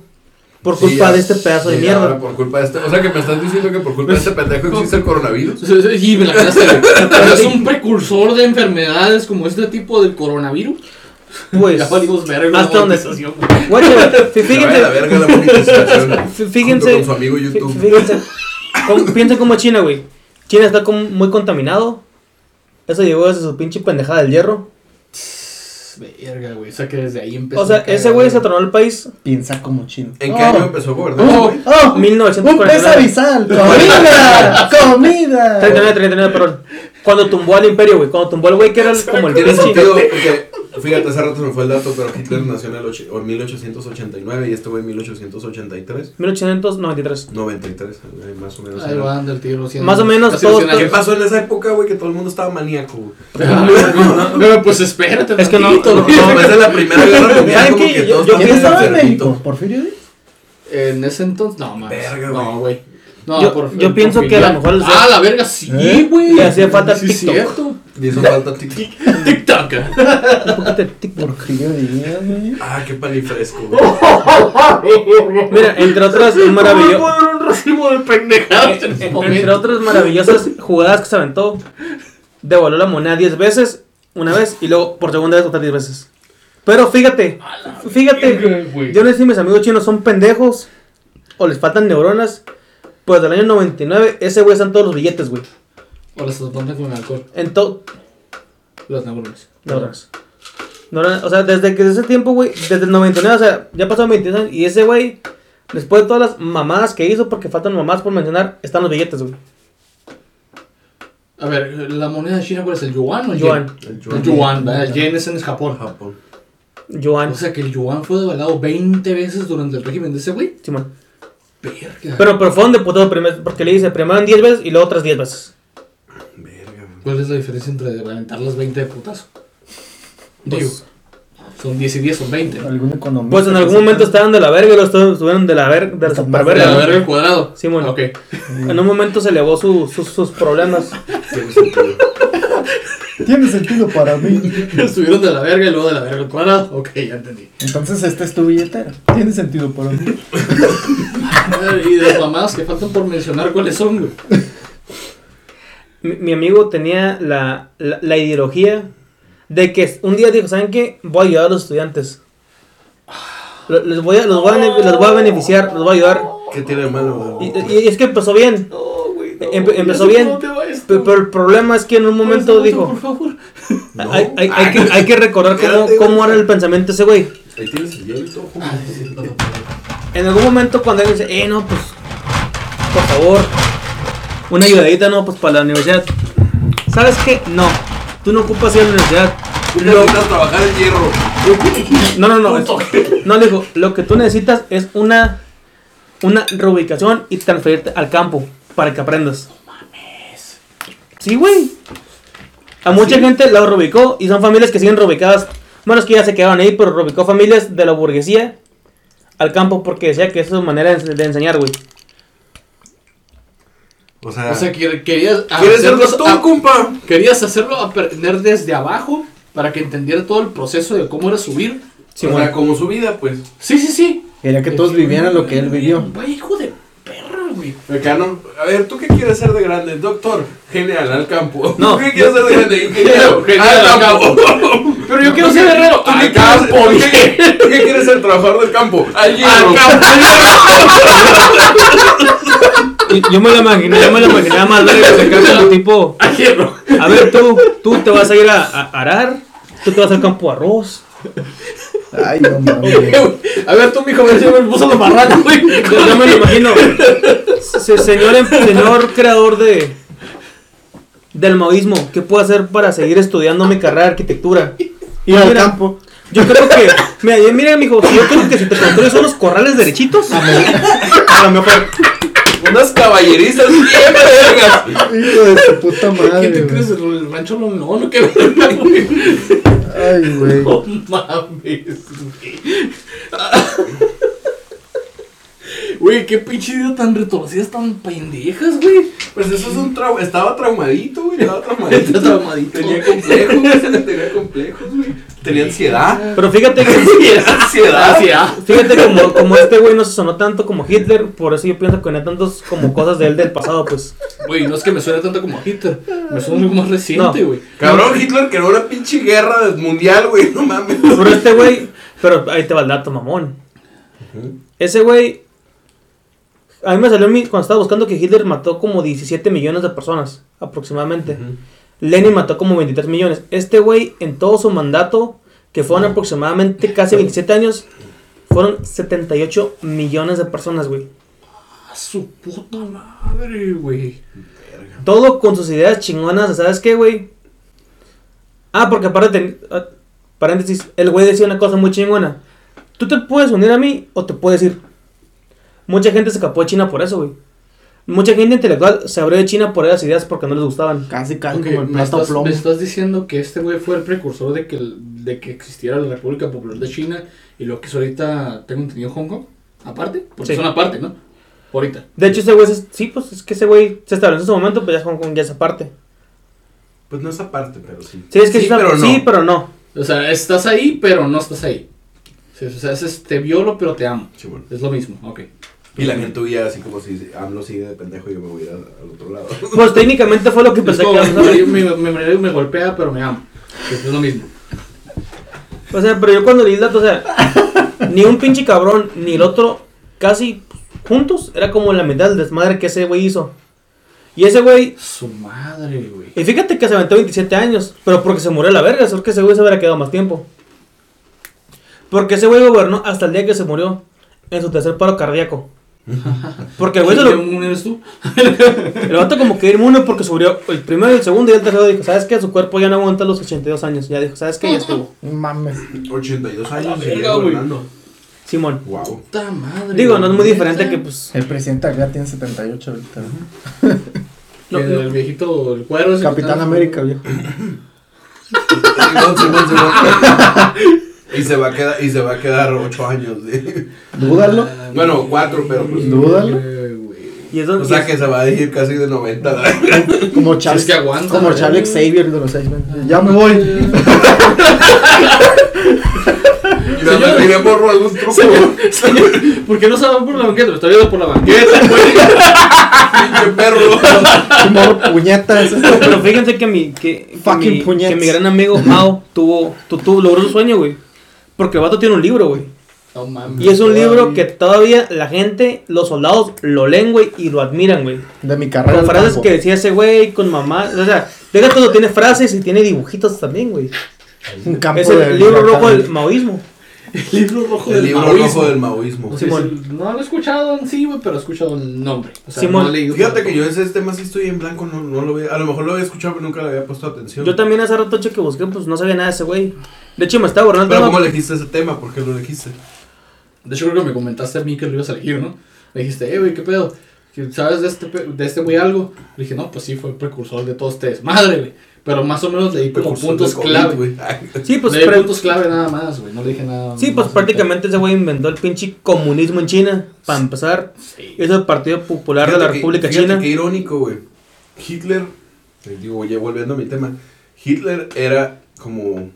Por Sí, culpa ya- de este pedazo de mierda. ahora por culpa de este. O sea que me estás diciendo que por culpa de este pendejo existe el coronavirus. Y me la. Pero es un precursor de enfermedades como este tipo del coronavirus. Pues, ya valimos verga. hasta donde- la fíjense, verga la monetización. fí- fíjense, Junto con su amigo fí- YouTube. fíjense, cómo- piensen como China, güey. China está como muy contaminado. Eso llegó desde su pinche pendejada del hierro. Verga, güey. O sea que desde ahí empezó. O sea, a cagar, ese güey se tronó el país Piensa como chino. ¿En qué Oh, año empezó a gobernar? ¡Oh! güey? ¡Oh! ¡Un 1949. pez abisal! ¡Comida! ¡Comida! 39, 39, perdón. Cuando tumbó al imperio, güey. Cuando tumbó al güey que era el- como el Tiene sentido porque, fíjate, hace rato se me fue el dato, pero Hitler nació en el och- o en 1889 y este güey en 1883. 1893. 93, eh, más o menos. Ahí era. van del tiro. cien- Más o menos cien ¿Qué pasó en esa época, güey? Que todo el mundo estaba maníaco. güey. No, pues espérate. Es que no- tantito, no, güey. Después de la primera guerra mundial, ¿Saben como qué? que Yo- todos yo ¿Quién estaban estaba en. México? ¿Porfirio? En ese entonces, no, mames. Verga, güey. No, güey. No, Yo- por- yo pienso que a lo mejor les- Ah, la verga, sí, ¿Eh? güey. Le hacía falta Sí, TikTok. cierto. Y hizo falta tic- TikTok. Un poquito de TikTok. Güey. Ah, qué pan y fresco, güey. Mira, entre otras ¿Cómo maravillo- poner un racimo de pendejadas en ese entre otras maravillosas jugadas que se aventó, devolvió la moneda 10 veces, una vez, y luego por segunda vez otra 10 veces. Pero fíjate, fíjate, yo no sé si mis amigos chinos son pendejos o les faltan neuronas. Pues del año 99, ese güey están todos los billetes, güey. O las toman con alcohol. En todo. Las neuronas. Neuronas. Neuronas, O sea, desde que ese tiempo, güey, desde el 99, o sea, ya pasaron 22 años. Y ese güey, después de todas las mamadas que hizo, porque faltan mamadas por mencionar, están los billetes, güey. A ver, la moneda china, ¿cuál es? ¿El yuan o el Yuan. yen? El yuan, ¿verdad? El yen es en Japón. Japón. Yuan. O sea que el yuan fue devaluado 20 veces durante el régimen de ese güey. Simón. Verga. Pero, pero fueron de putado primero, porque le dice, primero 10 veces y luego otras 10 veces. Verga. ¿Cuál es la diferencia entre reventar las 20 de putazo? Pues- Digo, son 10 y 10, son 20. ¿Algún economista? Pues en algún momento estaban de la verga y luego estu- estuvieron de la verga, de la super más De verga. la verga al cuadrado. Simón. Ok. En un momento se elevó su- sus- sus problemas. Tiene sentido. Tiene sentido para mí. Estuvieron de la verga y luego de la verga al cuadrado. Ok, ya entendí. Entonces esta es tu billetera. Tiene sentido para mí. Y de las mamadas que faltan por mencionar, ¿cuáles son? güey? Mi, mi amigo tenía la, la, la ideología de que un día dijo, ¿saben qué? Voy a ayudar a los estudiantes. Lo- Les voy a, los voy a, les voy a beneficiar, los voy a ayudar. ¿Qué tiene de malo, Y, y es que empezó bien. Empe- empezó bien, Pero el problema es que en un momento Por dijo, favor. No. hay, hay- hay que, hay que recordar cómo, cómo era el pensamiento de ese güey. Ahí tienes el joder. En algún momento cuando él dice, eh, no, pues, por favor, una ayudadita, no, pues para la universidad. ¿Sabes qué? No, tú no ocupas ir a la universidad. Tú Lo- necesitas trabajar el hierro. no, no, no. es- no, le dijo, lo que tú necesitas es una, una reubicación y transferirte al campo para que aprendas. No mames. Sí, güey. A mucha gente la reubicó y son familias que siguen reubicadas. Bueno, es que ya se quedaron ahí, pero reubicó familias de la burguesía al campo porque decía que esa es su manera de, enseñar, güey. O sea, O sea, que querías ¿quieres ser hacerlos doctor, a- compa? Querías hacerlo aprender desde abajo para que entendiera todo el proceso de cómo era subir. Sí, o bueno. sea, como su vida, pues. Sí, sí, sí. Quería que todos vivieran lo que él vivió. Güey, hijo de. Mecano, a ver, ¿tú qué quieres ser de grande? Doctor, genial, al campo. No. ¿Tú qué quieres ser de grande? Ingeniero, Genial, al al campo. Pero yo quiero ser herrero. ¿Tú qué Al quieres- campo, tú qué- ¿Tú qué quieres ser? Trabajador del campo. Al hierro. Al campo. Yo me lo imaginé, yo me lo imaginaba más verga, acá como tipo, Al hierro. a ver tú, tú te vas a ir a, a arar, tú te vas al campo arroz. Ay, no mames. A ver, tú, mijo, a ver si me puso los marranos, güey. Yo, me lo imagino. Se- señor, em- señor creador de del maoísmo, ¿qué puedo hacer para seguir estudiando mi carrera de arquitectura? Ir al mira, campo. Yo creo que, mira, mira, mijo, si yo creo que si te construyes unos corrales derechitos, a lo mejor. Unas caballerizas bien vergas. Hijo de su puta ¿Qué madre. te güey. crees? El rancho no, no, no, qué verga, güey. Ay, güey. No mames, güey. Güey, qué pinche idea tan retorcidas, tan pendejas, güey. Pues eso es un trauma. Estaba traumadito, güey. Estaba traumadito. Está traumadito. Tenía complejos, güey. Tenía complejos, güey. Tenía ansiedad. Pero fíjate que, Ansiedad. Gracias. fíjate como, como este güey no se sonó tanto como Hitler, por eso yo pienso que no hay tantos como cosas de él del pasado, pues. Güey, no es que me suene tanto como Hitler. Me suena algo más reciente, No. güey. Cabrón, Hitler creó una pinche guerra mundial, güey. No mames. Pero este güey, pero ahí te va el dato, mamón. Ese güey, a mí me salió mi, cuando estaba buscando que Hitler mató como 17 millones de personas, aproximadamente. Lenin mató como 23 millones. Este güey, en todo su mandato, que fueron aproximadamente casi 27 años, fueron 78 millones de personas, güey. A su puta madre, güey. Todo con sus ideas chingonas, ¿sabes qué, güey? Ah, porque aparte, ah, paréntesis, el güey decía una cosa muy chingona. Tú te puedes unir a mí o te puedes ir. Mucha gente se escapó de China por eso, güey. Mucha gente intelectual se abrió de China por esas ideas porque no les gustaban. Casi, casi como el me, plato estás, plomo. me estás diciendo que este güey fue el precursor de que, el- de que existiera la República Popular de China y lo que es ahorita, tengo entendido, Hong Kong. Aparte, porque Sí. son aparte, ¿no? Ahorita. De hecho, ese güey, se- sí, pues es que ese güey se estableció en su momento, pues ya Hong Kong ya es aparte. Pues no esa parte, pero sí. Sí, es que sí, está- pero no. sí, pero no. O sea, estás ahí, pero no estás ahí. Sí, o sea, es, te violo, pero te amo. Sí, bueno. Es lo mismo, ok. Y la gente huía así como si AMLO sigue de pendejo y yo me voy a ir al, otro lado. Pues técnicamente fue lo que pensé como, que iba a pasar. me, me, me- me golpea, pero me amo. Es lo mismo. O sea, pero yo cuando leí el dato, o sea, ni un pinche cabrón, ni el otro, casi juntos, era como la mitad del desmadre que ese güey hizo. Y ese güey, Su madre, güey. y fíjate que se aventó 27 años, pero porque se murió a la verga, es porque ese güey se hubiera quedado más tiempo. Porque ese güey gobernó hasta el día que se murió, en su tercer paro cardíaco. Porque el güey se ¿Qué lo, eres tú? el vato como que inmune porque subió el primero, el segundo y el tercero dijo, ¿sabes qué? Su cuerpo ya no aguanta los 82 años. Ya dijo, ¿sabes qué? Ya estuvo. Mames. 82 años y verga, güey. Simón. Wow. Puta madre. Digo, no es muy diferente que pues... El presidente acá tiene 78 ahorita. ¿no? No, Que no. el viejito, el cuero. Capitán está- América, viejo. Simón, Simón, Simón. Y se va a quedar, y se va a quedar 8 años. ¿sí? Dúdalo. Bueno, 4, pero pues. Dúdalo. Eh. Y es donde- O sea que se va a ir casi de 90. Como Si Charles, es que aguanta. como. Charles Xavier de los X-Men. Ya me voy. Y me tiré por algún truco. Señor, ¿por qué no se va por la banqueta? Me está viendo por la banqueta, güey. Pinche perro. Como puñetas. Pero fíjense que mi, que, que Fucking mi, puñetas. que mi gran amigo Mao tuvo, tu, tu- logró su sueño, güey. Porque el vato tiene un libro, güey. No mames. Y es un libro que todavía la gente, los soldados, lo leen, güey, y lo admiran, güey. De mi carrera. Con frases campo. que decía ese güey, con mamá. O sea, deja todo, tiene frases y tiene dibujitos también, güey. Un campo Es de el libro rojo del maoísmo. El libro rojo El del libro maoísmo. rojo del maoísmo. Sí, Simón. sí, no lo he escuchado en sí, güey, pero he escuchado el nombre. O sea, Simón. no he leído. Fíjate que yo ese tema sí estoy en blanco, no, no lo había, a lo mejor lo había escuchado, pero nunca le había puesto atención. Yo también hace rato che, que busqué, pues no sabía nada de ese güey. De hecho, me estaba borrando Pero ¿cómo elegiste ese tema? ¿Por qué lo elegiste? De hecho, creo que me comentaste a mí que lo ibas a elegir, ¿no? Me dijiste, eh, güey, ¿qué pedo? ¿Que ¿Sabes de este, de este güey algo? Le dije, no, pues sí, fue el precursor de todos ustedes. Madre, güey. Pero más o menos leí como puntos clave. güey. Sí, pues, leí pre- puntos clave nada más, güey. No le dije nada. sí, pues prácticamente ese güey inventó el pinche comunismo en China. Para empezar, Sí. hizo el Partido Popular de la que- República China. Qué irónico, güey. Hitler, te digo, ya volviendo a mi tema, Hitler era como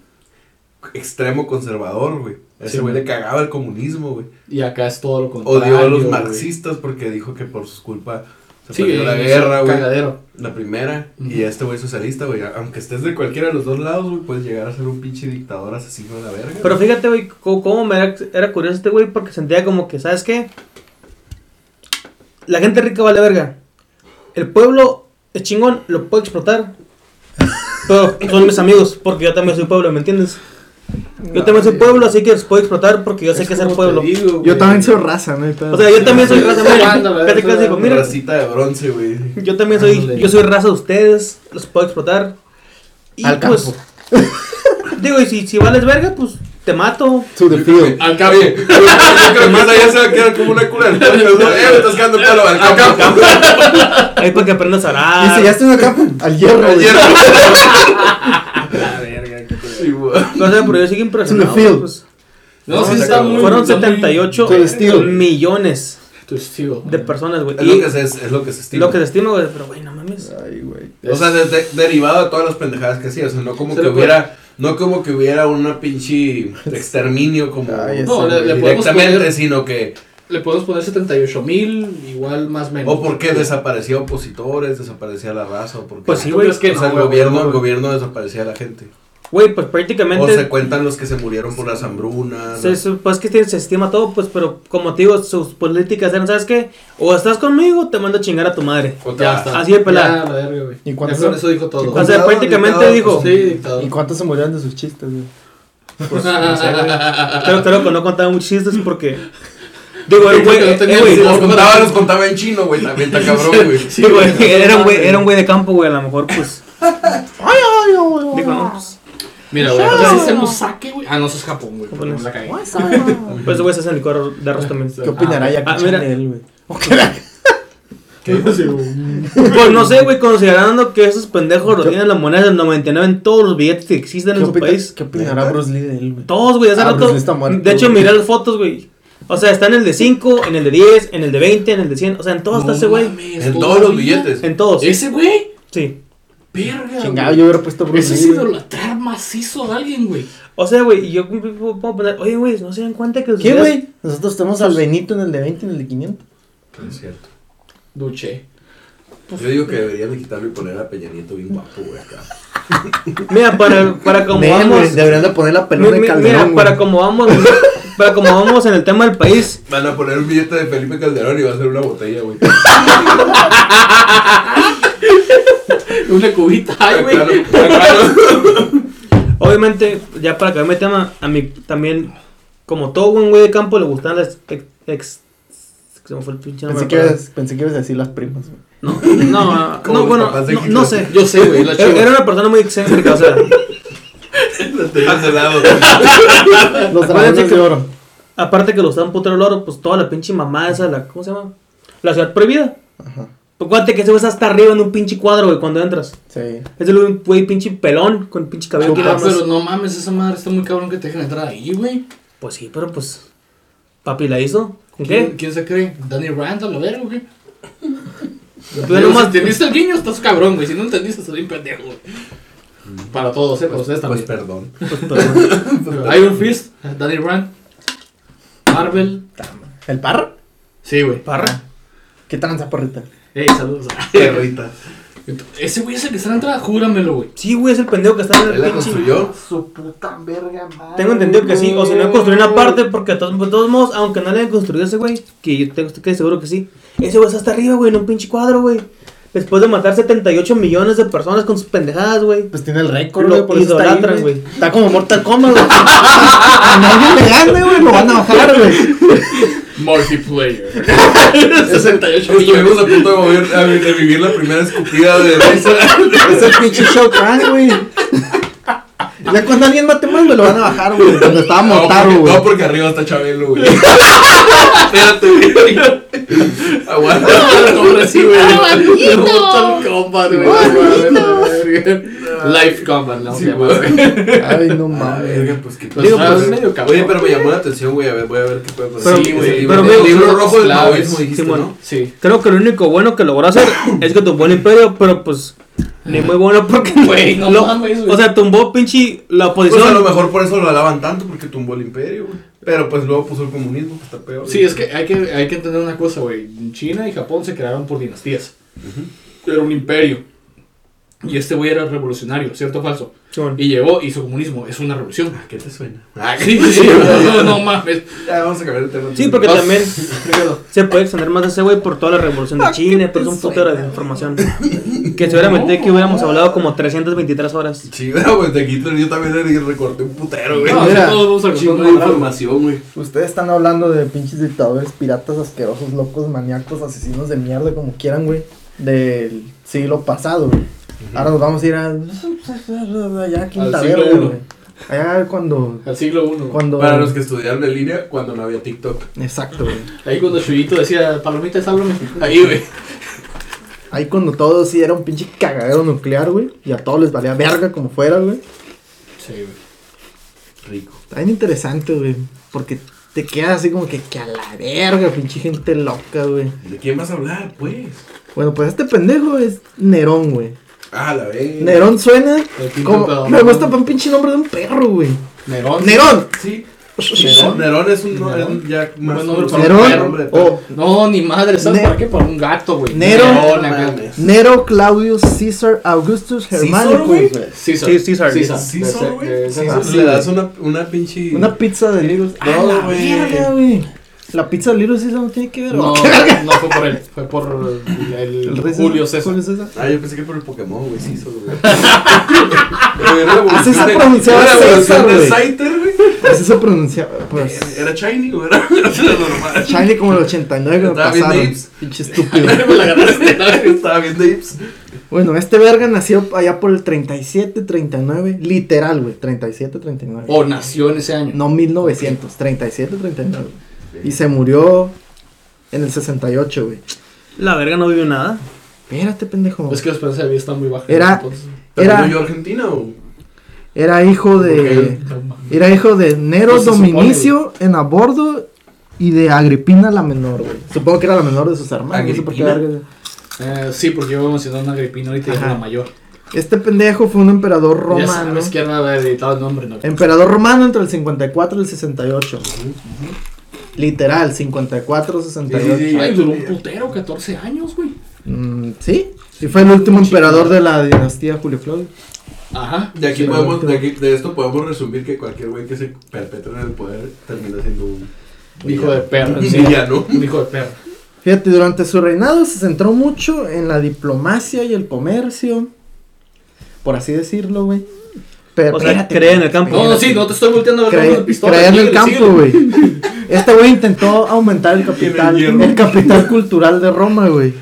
extremo conservador, güey. Ese güey le cagaba el comunismo, güey. Y acá es todo lo contrario. Odió a los marxistas porque dijo que por su culpa Sí, perdió la guerra, güey. La primera. Y este güey socialista, güey. Aunque estés de cualquiera de los dos lados, güey, puedes llegar a ser un pinche dictador asesino de la verga. Pero fíjate, güey, cómo, cómo me era, era curioso este güey porque sentía como que, ¿sabes qué? La gente rica vale verga. El pueblo es chingón, lo puedo explotar. Pero son mis amigos, porque yo también soy pueblo, ¿me entiendes? Yo también soy pueblo, así que los puedo explotar porque yo sé que es el como pueblo. digo, Yo también soy raza, ¿no? O sea, yo también soy raza, mira, casi casi digo, mira, Racita de bronce, güey. yo también soy, yo soy raza de ustedes, los puedo explotar. Y Al pues, campo. digo, y si, si vales verga, pues te mato. To the field. Al cabo. Yo creo que ya se va a quedar como una cura del ¿no? Eh, me estás quedando palo al campo. Ahí para que aprendas a orar. Dice, ya estoy en el campo. Al hierro. güey. Ayer. La verga, qué culero. Sí, güey. No sé, pero yo sigo impresionado. Pues. No, No, sí está muy. Fueron está muy- 78 To the steel. millones Tu estilo. de personas, güey. Es Y lo que se, es lo que se estima. lo que se estima, güey. Pero, güey, no mames. Ay, güey. O sea, de- de- derivado de todas las pendejadas que hacía. O sea, no como Se que le puede- hubiera. No como que hubiera una pinche exterminio como Ay, No, le, le podemos directamente, poner, sino que. le podemos poner 78 mil, igual más o menos. O porque desaparecía opositores, desaparecía la raza, o porque. Pues sí, ¿Tú güey. crees que o sea, el gobierno, el gobierno desaparecía a la gente. Güey, pues O se prácticamente. cuentan los que se murieron por las hambrunas. Se, se- pues que se estima todo, pues, pero como te digo, sus políticas eran, ¿sabes qué? O estás conmigo o te mando a chingar a tu madre. O te Ya vas. está. Así de pelada. Ya, la verga, güey. ¿Y cuántos eso dijo todo. ¿Y O sea, prácticamente dijo. Sí, dictador. ¿Y cuántos se murieron de sus chistes, güey? Pues, no sé, güey. Creo, creo que no contaba muchos chistes porque. Digo, era un Sí, güey. no eh, tenía eh, güey, Si los No, contaba, los contaba en chino, güey. También está cabrón, güey. Sí, güey, era un güey, era un güey de campo, güey, a lo mejor, pues. Digo, no, pues. Mira, güey, entonces hacemos saque, güey. Ah, no, eso es Japón, güey. Japonés. No la cagué. Pues ese güey se hace el licor de arroz también. ¿Qué opinará ya Ah, que él, güey? ¿Qué dices? Pues no sé, güey, considerando que esos pendejos lo ¿Qué- tienen la moneda del 99 en todos los billetes que existen ¿Qué, en su país. ¿Qué opinará Bruce Lee de él, güey? Todos, güey, hace Ah, rato. De hecho, miré las fotos, güey. O sea, está en el de 5, en el de 10, en el de 20, en el de 100. O sea, en todos está ese güey. En todos los billetes. En todos. ¿Ese güey? Sí. Verga. Chingado, güey. yo hubiera puesto Bruce Ese Lee. es idolatrar macizo a alguien, güey. O sea, güey, y yo puedo poner, oye, güey, ¿no se dan cuenta que ¿Qué, güey? Nosotros tenemos al Benito en el de 20 y en el de 500. Es cierto. Duche. Yo digo que deberían de quitarlo y poner a Peña Nieto bien guapo, güey, acá. Mira, para, para como vamos. Deberían de poner la pelona mi- de mi- mira, Calderón, para como vamos, para como vamos en el tema del país, Van a poner un billete de Felipe Calderón y va a ser una botella, güey. Una cubita. Ay, güey. Claro, claro. obviamente, ya para acabar mi tema, a mí también, como todo buen güey de campo, le gustan las ex. ex- se me fue el pinche Pensé que, ibas, pensé que ibas a decir las primas, güey. No, no, no, los bueno, no, no sé. Yo sé, güey. La Era, una persona muy excéntrica, o sea. Los dragones de oro. aparte que lo están putero el oro, pues toda la pinche mamá esa, la, ¿cómo se llama? La ciudad prohibida. Ajá. Pues acuérdate que ese güey está hasta arriba en un pinche cuadro, güey, cuando entras. Sí. Es el güey pinche pelón con pinche cabello Ah, más. pero no mames, esa madre está muy cabrón que te dejen entrar ahí, güey. Pues sí, pero pues. Papi la hizo. ¿Con ¿Quién, qué? ¿Quién se cree? ¿Danny Randall, a ver, o qué? Tú nomás- entendiste el guiño, estás cabrón, güey. Si no entendiste, estás bien pendejo, güey. Para todos, eh, para ustedes Pues también. perdón. Pues, perdón. Iron Fist, Danny Rand, Marvel. ¿El parro? Sí, güey. Parra. ¿Qué tranza, porrita? Ey, saludos. Perrita. Ese güey es el que está en la entrada, júramelo, güey. Sí, güey, es el pendejo que está en Él el la pinche. construyó. Su puta verga, madre. Tengo entendido que sí, o si no construyó una parte, porque de todos, de todos modos, aunque no le hayan construido ese güey, que yo tengo estoy casi seguro que sí, ese güey está hasta arriba, güey, en un pinche cuadro, güey. Después de matar 78 millones de personas con sus pendejadas, güey. Pues tiene el récord, Lo güey, por eso está ahí, idolatran, güey. Está como Mortal Kombat, güey. A nadie le gane, güey, lo van a bajar, güey. Multiplayer. 68 Estuvimos a punto de, mover- a- de vivir la primera escupida de risa. Es el pinche Shotgun, güey. Ya cuando alguien mate más, güey, lo van a bajar, güey. Donde estaba porque, güey. no, porque arriba está Chabelo, güey. Espérate, güey. Aguanta. Torre, sí, güey. Güey. Life Combat, no Sí. Ay, no mames. verga, pues qué Pues, pues, medio cabrón. Oye, pero me llamó la atención, güey. A ver, voy a ver qué puede pasar. Pero- Sí, güey. El pero libro- el libro rojo del maoísmo dijiste, Sí, bueno. ¿no? Sí. Creo que lo único bueno que logró hacer es que tumbó el imperio, pero pues ni muy bueno porque Güey, no lo- mames, güey. O sea, tumbó pinche la Pues oposición. a lo mejor por eso lo alaban tanto, porque tumbó el imperio, güey. Pero pues luego puso el comunismo, que está peor. Sí, es que hay que, hay que entender una cosa, güey. China y Japón se crearon por dinastías. Era un imperio. Y este güey era revolucionario, ¿cierto o falso? Simón. Y llegó, hizo comunismo, es una revolución. ¿Qué te suena? Sí, sí, sí, no, no mames. Ya, vamos a cambiar el tema. Sí, porque Ah, también se puede extender más de ese güey por toda la revolución de China, por un putero de información. Que seguramente que hubiéramos hablado como 323 horas. Sí, güey, pues de Hitler yo también recorté un putero, güey. No, Mira, todos vamos a de información, güey. Ustedes están hablando de pinches dictadores, piratas, asquerosos, locos, maníacos, asesinos de mierda, como quieran, güey. Del siglo pasado, güey. Ahora nos vamos a ir a. Allá a Quinta Al siglo Verde, uno. güey. Allá cuando. Al siglo I. Cuando. Para los que estudiaron en línea cuando no había TikTok. Exacto, güey. Ahí cuando Chuyito decía, palomita, sálvame. Ahí, güey. Ahí cuando todo sí era un pinche cagadero nuclear, güey. Y a todos les valía verga como fuera, güey. Sí, güey. Rico. Está bien interesante, güey. Porque te quedas así como que, que a la verga, pinche gente loca, güey. ¿De quién vas a hablar, pues? Bueno, pues este pendejo es Nerón, güey. Ah, la vez. Nerón suena como. Me gusta para un pinche nombre de un perro, güey. Nerón. Nerón. Sí. Nerón. Nerón es un Nerón. es ya más Buen nombre para un Nerón. perro. No, ni madre, ¿sabes para qué? Para un gato, güey. Nero. Nerón. Nero Claudius Caesar Augustus ¿César, Germanicus. César. Sí, César. César. César, güey. César, sí, Le das una, una pinche. Una pizza de Little. No, ¡Ah, la güey. La pizza de Little Caesar no tiene que ver. No, ¿o? no fue por él, fue por el, El Julio César. Julio César. Ah, yo pensé que por el Pokémon, güey. Sí, solo, güey. Así se pronunciaba César, de güey. Así se pronuncia. Pues. ¿Era Shiny o era era normal? Shiny como el 89 que me pasaron. Apes. Pinche estúpido. Me la. Estaba bien Apes. Bueno, este verga nació allá por el 37, 39. Literal, güey. 37, 39. O nació en ese año. No 1900, 37, 39. Y se murió en el 68, güey. La verga no vivió nada. Espérate, pendejo. Es que la esperanza de vida está muy baja. Era- entonces- ¿Pero Era- yo Argentina o...? Era hijo de. Era hijo de Nero Pues se supone, Dominicio en abordo y de Agripina la menor, güey. Supongo que era la menor de sus hermanos. No sé por qué ¿Agripina? Eh, sí, porque yo voy a mencionar una gripina ahorita y Ajá. la mayor. Este pendejo fue un emperador Ya romano. sabes quién me había editado el nombre, ¿no? Emperador romano entre el 54 y el 68. Literal, 54, 68. Sí, sí, sí. Ay, duró un putero, 14 años, güey. Mm, sí. Y fue el último emperador de la dinastía Julio Claudio. Ajá. De aquí Sí, podemos, de, aquí, de esto podemos resumir que cualquier güey que se perpetre en el poder termina siendo un Hijo de perra. Un sí. villano. Un hijo de perra. Fíjate, durante su reinado se centró mucho en la diplomacia y el comercio. Por así decirlo, güey. Pero O sea, espérate, cree en el campo. No, no, sí, no te estoy volteando a ver con pistola. creía en el campo, güey. Este güey intentó aumentar el capital, el capital cultural de Roma, güey.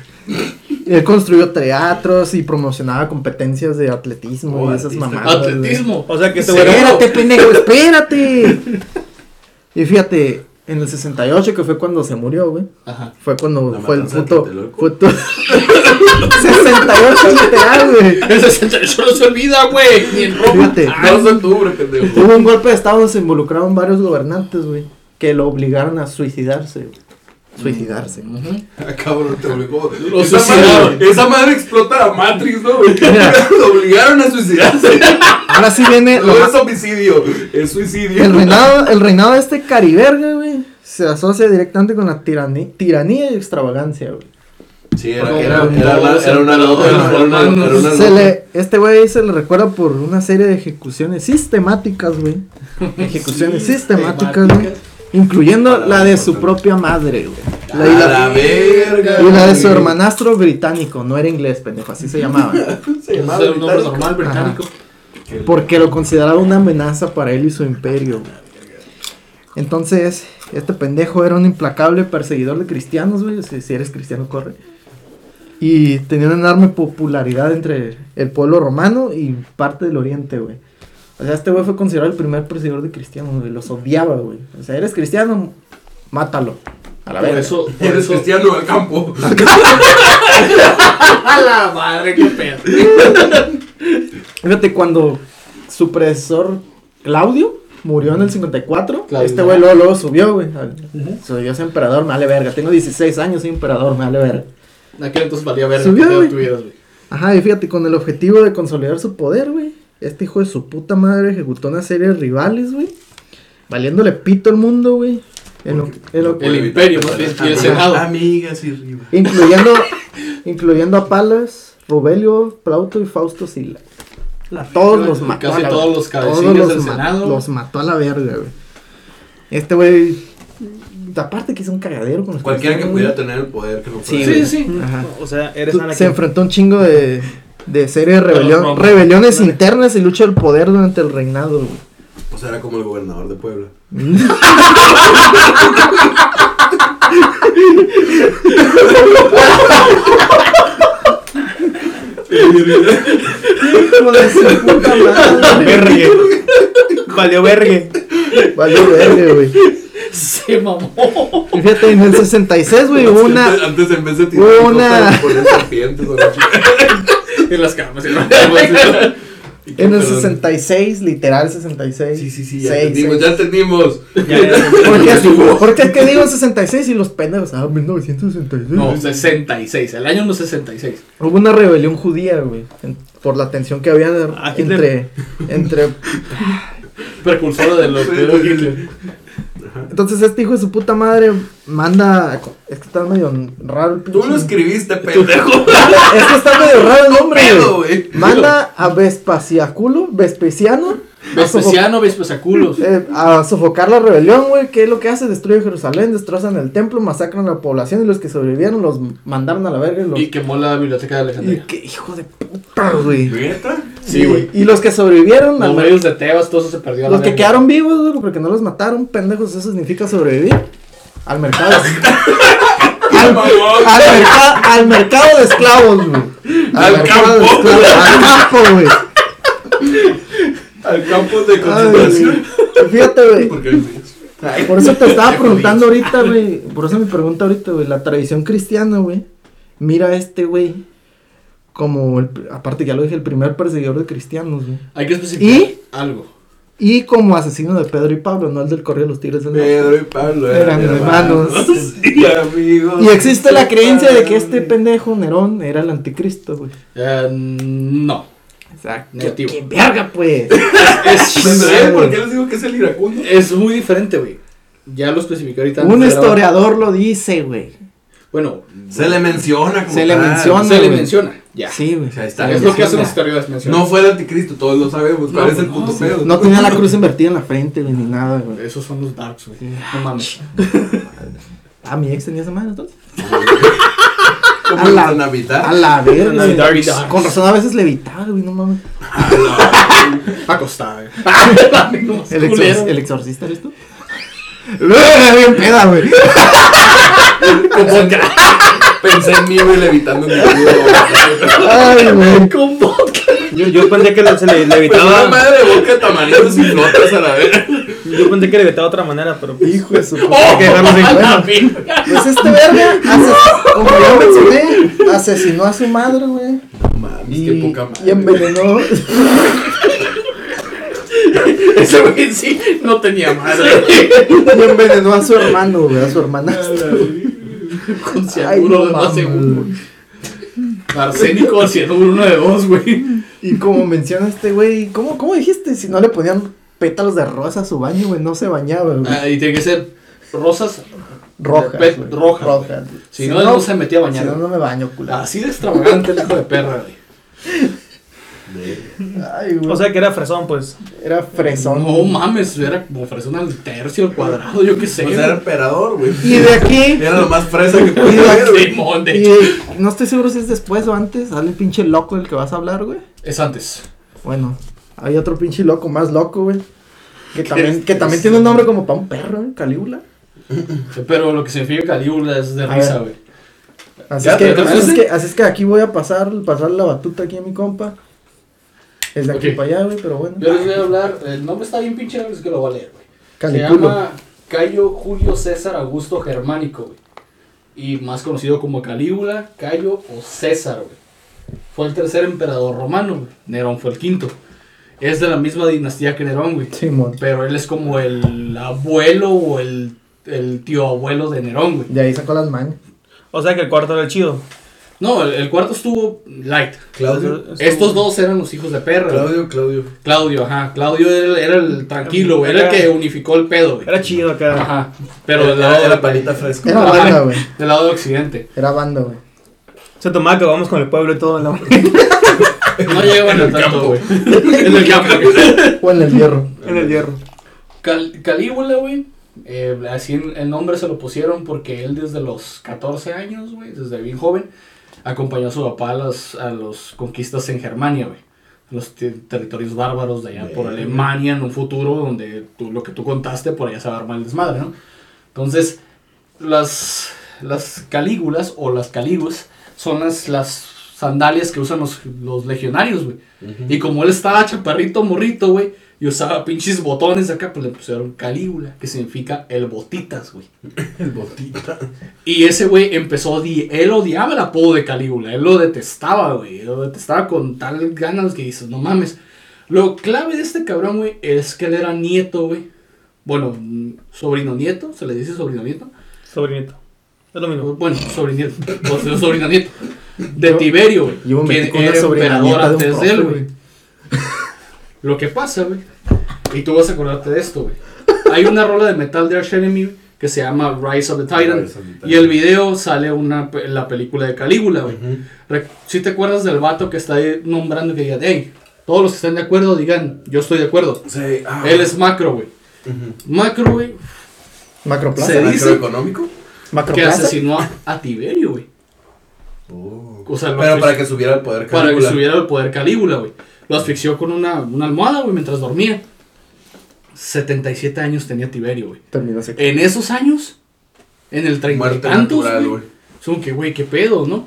Él construyó teatros y promocionaba competencias de atletismo Oh, y esas artista. mamadas. güey. Atletismo. O sea que este Espérate, pendejo, espérate. Y fíjate, en el 68, que fue cuando se murió, güey. Ajá. Fue cuando La fue el puto. Tlatelolco. Fue tu- 68 literal, güey. El 68 no se olvida, güey. Ni en Roma. Fíjate. Ah, 2 de octubre, pendejo. Hubo un golpe de estado donde se involucraron varios gobernantes, güey. Que lo obligaron a suicidarse. Suicidarse. Ah, cabrón, te obligó. Lo Esa suicidaron. madre, esa madre explota la Matrix, ¿no? Lo obligaron a suicidarse. Ahora sí viene. No lo es homicidio, es suicidio. El reinado, el reinado de este cariberga, güey, se asocia directamente con la tiranía, tiranía y extravagancia, güey. Sí, era, una, Se le, este güey se le recuerda por una serie de ejecuciones sistemáticas, güey. Ejecuciones sistemáticas, güey. Incluyendo la de su propia madre, güey. La, y, A la, la verga. y la de su hermanastro británico, no era inglés, pendejo, así se llamaba. Se llamaba un nombre normal británico. Porque lo consideraba una amenaza para él y su imperio. Entonces, este pendejo era un implacable perseguidor de cristianos, güey. Si, si eres cristiano, corre. Y tenía una enorme popularidad entre el pueblo romano y parte del oriente, güey. O sea, este güey fue considerado el primer perseguidor de cristianos, güey. Los odiaba, güey. O sea, eres cristiano, mátalo. A la Por verga. eso, por Eres eso. cristiano al campo. A la madre, qué pedo. Fíjate, cuando su predecesor Claudio murió en el 54, Claudio. este güey luego, luego subió, güey. al- Soy yo, soy emperador, me vale verga. Tengo 16 años, soy emperador, me vale verga. En aquel entonces valía ver Subió, güey. Ajá, y fíjate, con el objetivo de consolidar su poder, güey. Este hijo de su puta madre ejecutó una serie de rivales, güey. Valiéndole pito al mundo, güey. En lo- en lo- El imperio, más bien, y el senado. Amigas y rivas. incluyendo, incluyendo a Palas, Rubelio, Plauto y Fausto Sila. A todos los mató. Casi a la todos verga. los cabecillas los del ma- Senado. Los mató a la verga, güey. Este güey. Aparte que hizo un cagadero con los Cualquiera que pudiera tener el poder que no Sí, puede. Sí, sí. Ajá. O sea, eres Tú-. Se enfrentó a un chingo de, de serie de rebelión, Romanos. rebeliones Dale. internas y lucha del poder durante el reinado. güey. O sea, era como el gobernador de Puebla. Hijo de su puta madre. Vergue. Valió vergue. Valió verga, güey. Se mamó. Y fíjate, en el 66, güey, hubo una. Antes, antes en vez de tirar una- En las camas. En el 66, literal 66. Sí, sí, sí, ya Seis, entendimos, seis. ya entendimos. Ya. ¿Por qué, ¿Por qué es que digo 66 y los pendejos? Ah, 1966. No, 66. El año no es 66. Hubo una rebelión judía, güey. en- Por la tensión que había Ah, Hitler. entre. entre Precursora de los de los Entonces, este hijo de su puta madre manda. Es que está medio raro el Tú lo escribiste, pendejo. Es que está medio raro el nombre, güey. Manda a Vespasiaculo, Vespasiano, Vespasiano, Vespesaculos. eh, a sofocar la rebelión, güey. ¿Qué es lo que hace? Destruye Jerusalén, destrozan el templo, masacran a la población y los que sobrevivieron los mandaron a la verga. Y, los... Y quemó la biblioteca de y Alejandría. qué hijo de puta, güey. ¿Neta? Sí, güey. Y, y los que sobrevivieron, al Los reyes de Tebas, todo eso se perdió. a la los que quedaron vivos, güey, porque no los mataron, pendejos, eso significa sobrevivir. Al mercado. al, al merca- al mercado de esclavos, güey. Al mercado de campo. esclavos, Al campo, güey. Al campo de concentración. Fíjate, güey. Por eso te estaba preguntando ahorita, güey. Por eso me pregunta ahorita, güey. La tradición cristiana, güey. Mira a este, güey. Como, el, aparte ya lo dije, el primer perseguidor de cristianos, güey. Hay que especificar ¿Y? algo. Y como asesino de Pedro y Pablo, no el del correo de los tigres. Pedro y Pablo Eran hermanos. y amigos. Y existe la creencia de que este pendejo Nerón era el anticristo, güey. Eh, no. Exacto. Negativo. ¡Qué verga, pues! Es, ¿Ven por qué les digo que es el iracundo? es muy diferente, güey. Ya lo especifiqué ahorita. Un historiador lo dice, güey. Bueno, Se le menciona como Se le tal. menciona. se le güey. menciona. Ya. Sí, güey. O sea, ahí está. es lo que hacen los historiadores. mencionan. No fue el anticristo, todos lo sabemos. ¿Cuál No, es el no, puto sí. pedo? No tenía la cruz invertida en la frente, güey, ni nada, güey. Esos son los darks, güey. No mames. Ah, mi ex tenía esa madre entonces. Como a en la- Navidad. A la verga. Güey. Con razón a veces levitaba, güey, no mames. Acostada, güey. El, exor- Culero. el exorcista eres tú. Bien peda, güey. Como Pensé en mí, güey, levitando en mi culo. Ay, güey. Con vodka. Yo, yo pensé que le- se le Pues una levitaba. madre de boca de tamarindos y flotas a la vez. Yo pensé que le levitaba de otra manera, pero. pues, Hijo de su puta. ¡Oh! que dejarlo sin a la bueno. verga. Pues este verga, ases- como ya mencioné, asesinó a su madre, güey. Mames, Y, qué poca madre. y envenenó. Ese güey sí no tenía madre. y envenenó a su hermano, güey, a su hermana. Con cianuro de más uno. Arsénico, cianuro uno de dos, güey. Y como menciona este güey, ¿cómo, ¿cómo dijiste? Si no le ponían pétalos de rosa a su baño, güey, no se bañaba, güey. Ah, y tiene que ser rosas. rojas. güey, rojas, rojas. güey. Si no, no se metía a bañar. Si no, no me baño, culo. Así de extravagante el hijo de perra, güey. Ay, güey. O sea que era fresón, pues. era fresón. No mames, era como ofrecer al tercio, al cuadrado, yo qué sé. Era emperador, güey. Y de aquí. Era lo más fresa que podía haber, güey. Simón, de Y hecho. no estoy seguro si es después o antes. Sale el pinche loco del que vas a hablar, güey. Es antes. Bueno, hay otro pinche loco, más loco, güey. Que también, es que también eso? tiene un nombre como para un perro, ¿eh? Calígula. Pero lo que significa Calígula es de A risa, güey. Así, Ya, es que, ¿te así, es acuerdas? que, así es que aquí voy a pasar, pasar la batuta aquí a mi compa. Es de aquí para allá, güey, pero bueno. Yo les voy a hablar. El nombre está bien pinche, es que lo voy a leer, güey. Se llama Cayo Julio César Augusto Germánico, güey. Y más conocido como Calígula, Cayo o César, güey. Fue el tercer emperador romano, güey. Nerón fue el quinto. Es de la misma dinastía que Nerón, güey. Simón. Pero él es como el abuelo o el, el tío abuelo de Nerón, güey. De ahí sacó las manos. O sea que el cuarto era el chido. No, el, el cuarto estuvo light. Claudio. Estos dos eran los hijos de perra. Claudio, Claudio. Claudio, ajá. Claudio era, el- era el tranquilo, güey. Era el que unificó el pedo, güey. Era chido acá. Ajá. Pero del era, lado, era de- palita fresco. Era banda, güey. del lado de Occidente. Era banda, güey. Se tomaba que vamos con el pueblo y todo en la No llegaban a el tanto, güey. En el campo. O en el hierro. en el hierro. Cal- Calígula, güey. eh, así el nombre se lo pusieron porque él desde los 14 años, güey, desde bien joven, acompañó a su papá a las a los conquistas en Germania, güey. Los te- territorios bárbaros de allá por. Alemania en un futuro donde tú, lo que tú contaste por allá se va a armar el desmadre, ¿no? Entonces, las, las calígulas o las caliguas son las, las sandalias que usan los, los legionarios, güey. Y como él estaba chaparrito, morrito, güey, y usaba pinches botones acá, pues le pusieron Calígula, que significa el botitas, güey. El botita. Y ese güey empezó, a él odiaba el apodo de Calígula, él lo detestaba, güey, lo detestaba con tal ganas que dices, no mames. Lo clave de este cabrón, güey, es que él era nieto, güey. Bueno, sobrino nieto, se le dice sobrino nieto. Sobrinito. Es lo mismo. Bueno, sobrino, o sea, sobrino nieto. De Yo- Tiberio, güey. yo me metí con una sobrina de un antes de él, güey. Lo que pasa, güey. Y tú vas a acordarte de esto, güey. Hay una rola de Metal de Arch Enemy que se llama Rise of the Titan. Rise of the Titan. Y el video sale una, la película de Calígula, güey. Si te acuerdas del vato que está ahí nombrando que diga, hey, todos los que estén de acuerdo digan, yo estoy de acuerdo. Sí, ah. Él es Macro, güey. Ujú. Macro, güey, Macroplaza. Se dice- ¿Macroeconómico? que asesinó a, a Tiberio, güey. Oh. O sea, Pero para que subiera el poder Para que Calígula. subiera el poder Calígula, güey. Lo asfixió con una, una almohada, güey, mientras dormía. 77 años tenía Tiberio, güey. En esos años, en el treinta y Muerte tantos, natural, güey. Son que, güey, qué pedo, ¿no?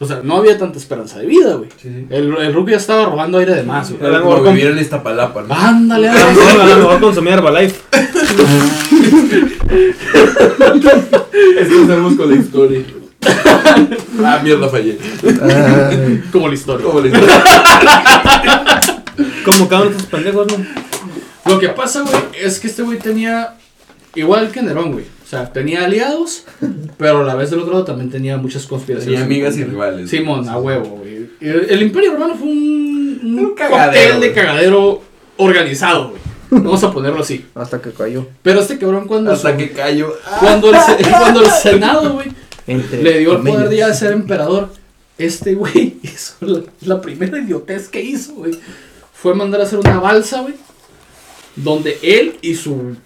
O sea, no había tanta esperanza de vida, güey. Sí, sí. El, el estaba robando aire de más, güey. Era como vivir en Iztapalapa, ¿no? Ándale, A lo ándale. mejor, consumía Herbalife. Esto hacemos con la historia. Ah, mierda, fallé. Ay, Como la historia. Como la historia. Como cada uno de estos pendejos, ¿no? Lo que pasa, güey, es que este güey tenía, igual que Nerón, güey. O sea, tenía aliados, pero a la vez del otro lado también tenía muchas conspiraciones. Tenía amigas y rivales. Simón, a huevo, güey. El, el Imperio Romano fue un, un, Un cagadero, de cagadero organizado, güey. Vamos a ponerlo así. hasta que cayó. Pero este cabrón cuando, Hasta su- que cayó. Cuando, el, cuando el Senado, güey, Entre le dio el poder ya de ser emperador, este güey hizo la, la primera idiotez que hizo, güey. Fue mandar a hacer una balsa, güey, donde él y su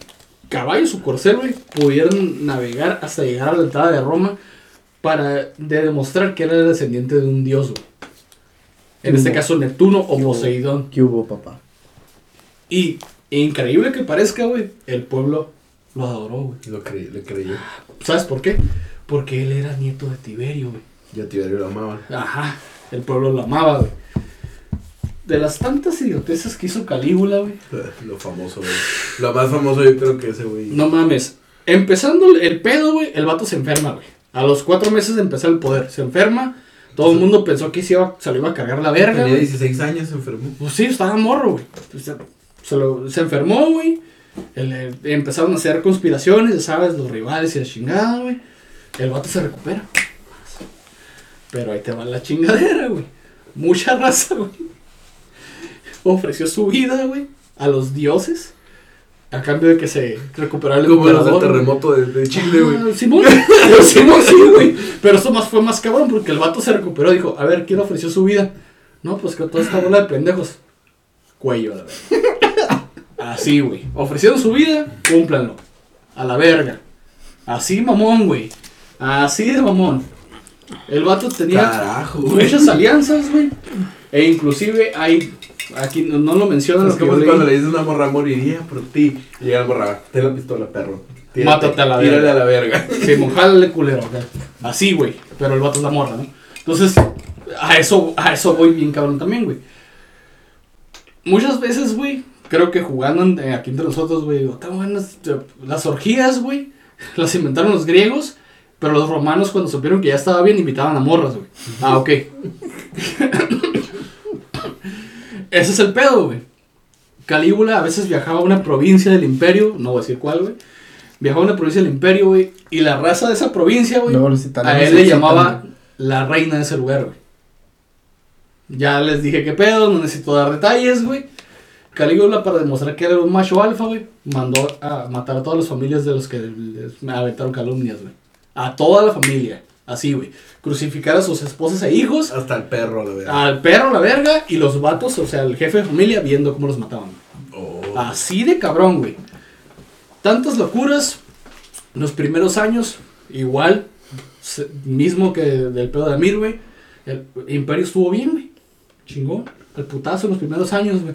caballo, su corcel, güey, pudieron navegar hasta llegar a la entrada de Roma para de demostrar que era el descendiente de un dios, güey. En este Hubo- caso Neptuno o Poseidón. ¿Qué hubo, papá? Y increíble que parezca, güey, el pueblo lo adoró, güey. Lo creí, le creyó. ¿Sabes por qué? Porque él era nieto de Tiberio, güey. Ya Tiberio lo amaban. Ajá, el pueblo lo amaba, güey. De las tantas idioteces que hizo Calígula, güey. Lo famoso, güey. Lo más famoso yo creo que ese, güey. No mames. Empezando el- pedo, güey, el vato se enferma, güey. A los cuatro meses de empezar el poder. Se enferma. Todo el mundo pensó que se, iba, se lo iba a cargar la verga, Tenía güey. 16 años, se enfermó. Pues sí, estaba morro, güey. Pues, Se, se lo- se enfermó, güey. El- empezaron a hacer conspiraciones, ya sabes, los rivales y la chingada, güey. El vato se recupera. Pero ahí te va la chingadera, güey. Mucha raza, güey. Ofreció su vida, güey, a los dioses. A cambio de que se recuperara el Como güey. terremoto de, de Chile, güey. Ah, Simón, Simón, sí, güey. Pero eso más fue más cabrón porque el vato se recuperó. Dijo, a ver, ¿quién ofreció su vida? No, pues que toda esta bola de pendejos. Cuello, a la verga. Así, güey. Ofrecieron su vida, cúmplanlo. A la verga. Así, mamón, güey. Así de mamón. El vato tenía Carajo, muchas alianzas, güey. E inclusive hay. Aquí no, no lo mencionan. Es como cuando le dices a una morra moriría por ti. Y llega el morra, ten la pistola, perro. Mátate a la Tírale verga. a la verga. Sí, mojale culero. Así, güey. Pero el vato es la morra, ¿no? Entonces, a eso, a eso voy bien cabrón también, güey. Muchas veces, güey, creo que jugando eh, aquí entre nosotros, güey, digo, "Tan buenas, eh, las orgías, güey, las inventaron los griegos, pero los romanos cuando supieron que ya estaba bien invitaban a morras, güey. Ah, ok. Ese es el pedo, güey. Calígula a veces viajaba a una provincia del imperio, no voy a decir cuál, güey. Viajaba a una provincia del imperio, güey, y la raza de esa provincia, güey, italianos a él le llamaba la reina de ese lugar, güey. Ya les dije qué pedo, no necesito dar detalles, güey. Calígula, para demostrar que era un macho alfa, güey, mandó a matar a todas las familias de los que les aventaron calumnias, güey. A toda la familia. Así, güey. Crucificar a sus esposas e hijos, Hasta el perro, la verdad. al perro, la verga, y los vatos, o sea, el jefe de familia, viendo cómo los mataban. Oh. Así de cabrón, güey. Tantas locuras. Los primeros años, igual. mismo que del pedo de Amir, güey. El imperio estuvo bien, güey. Chingón. El putazo en los primeros años, güey.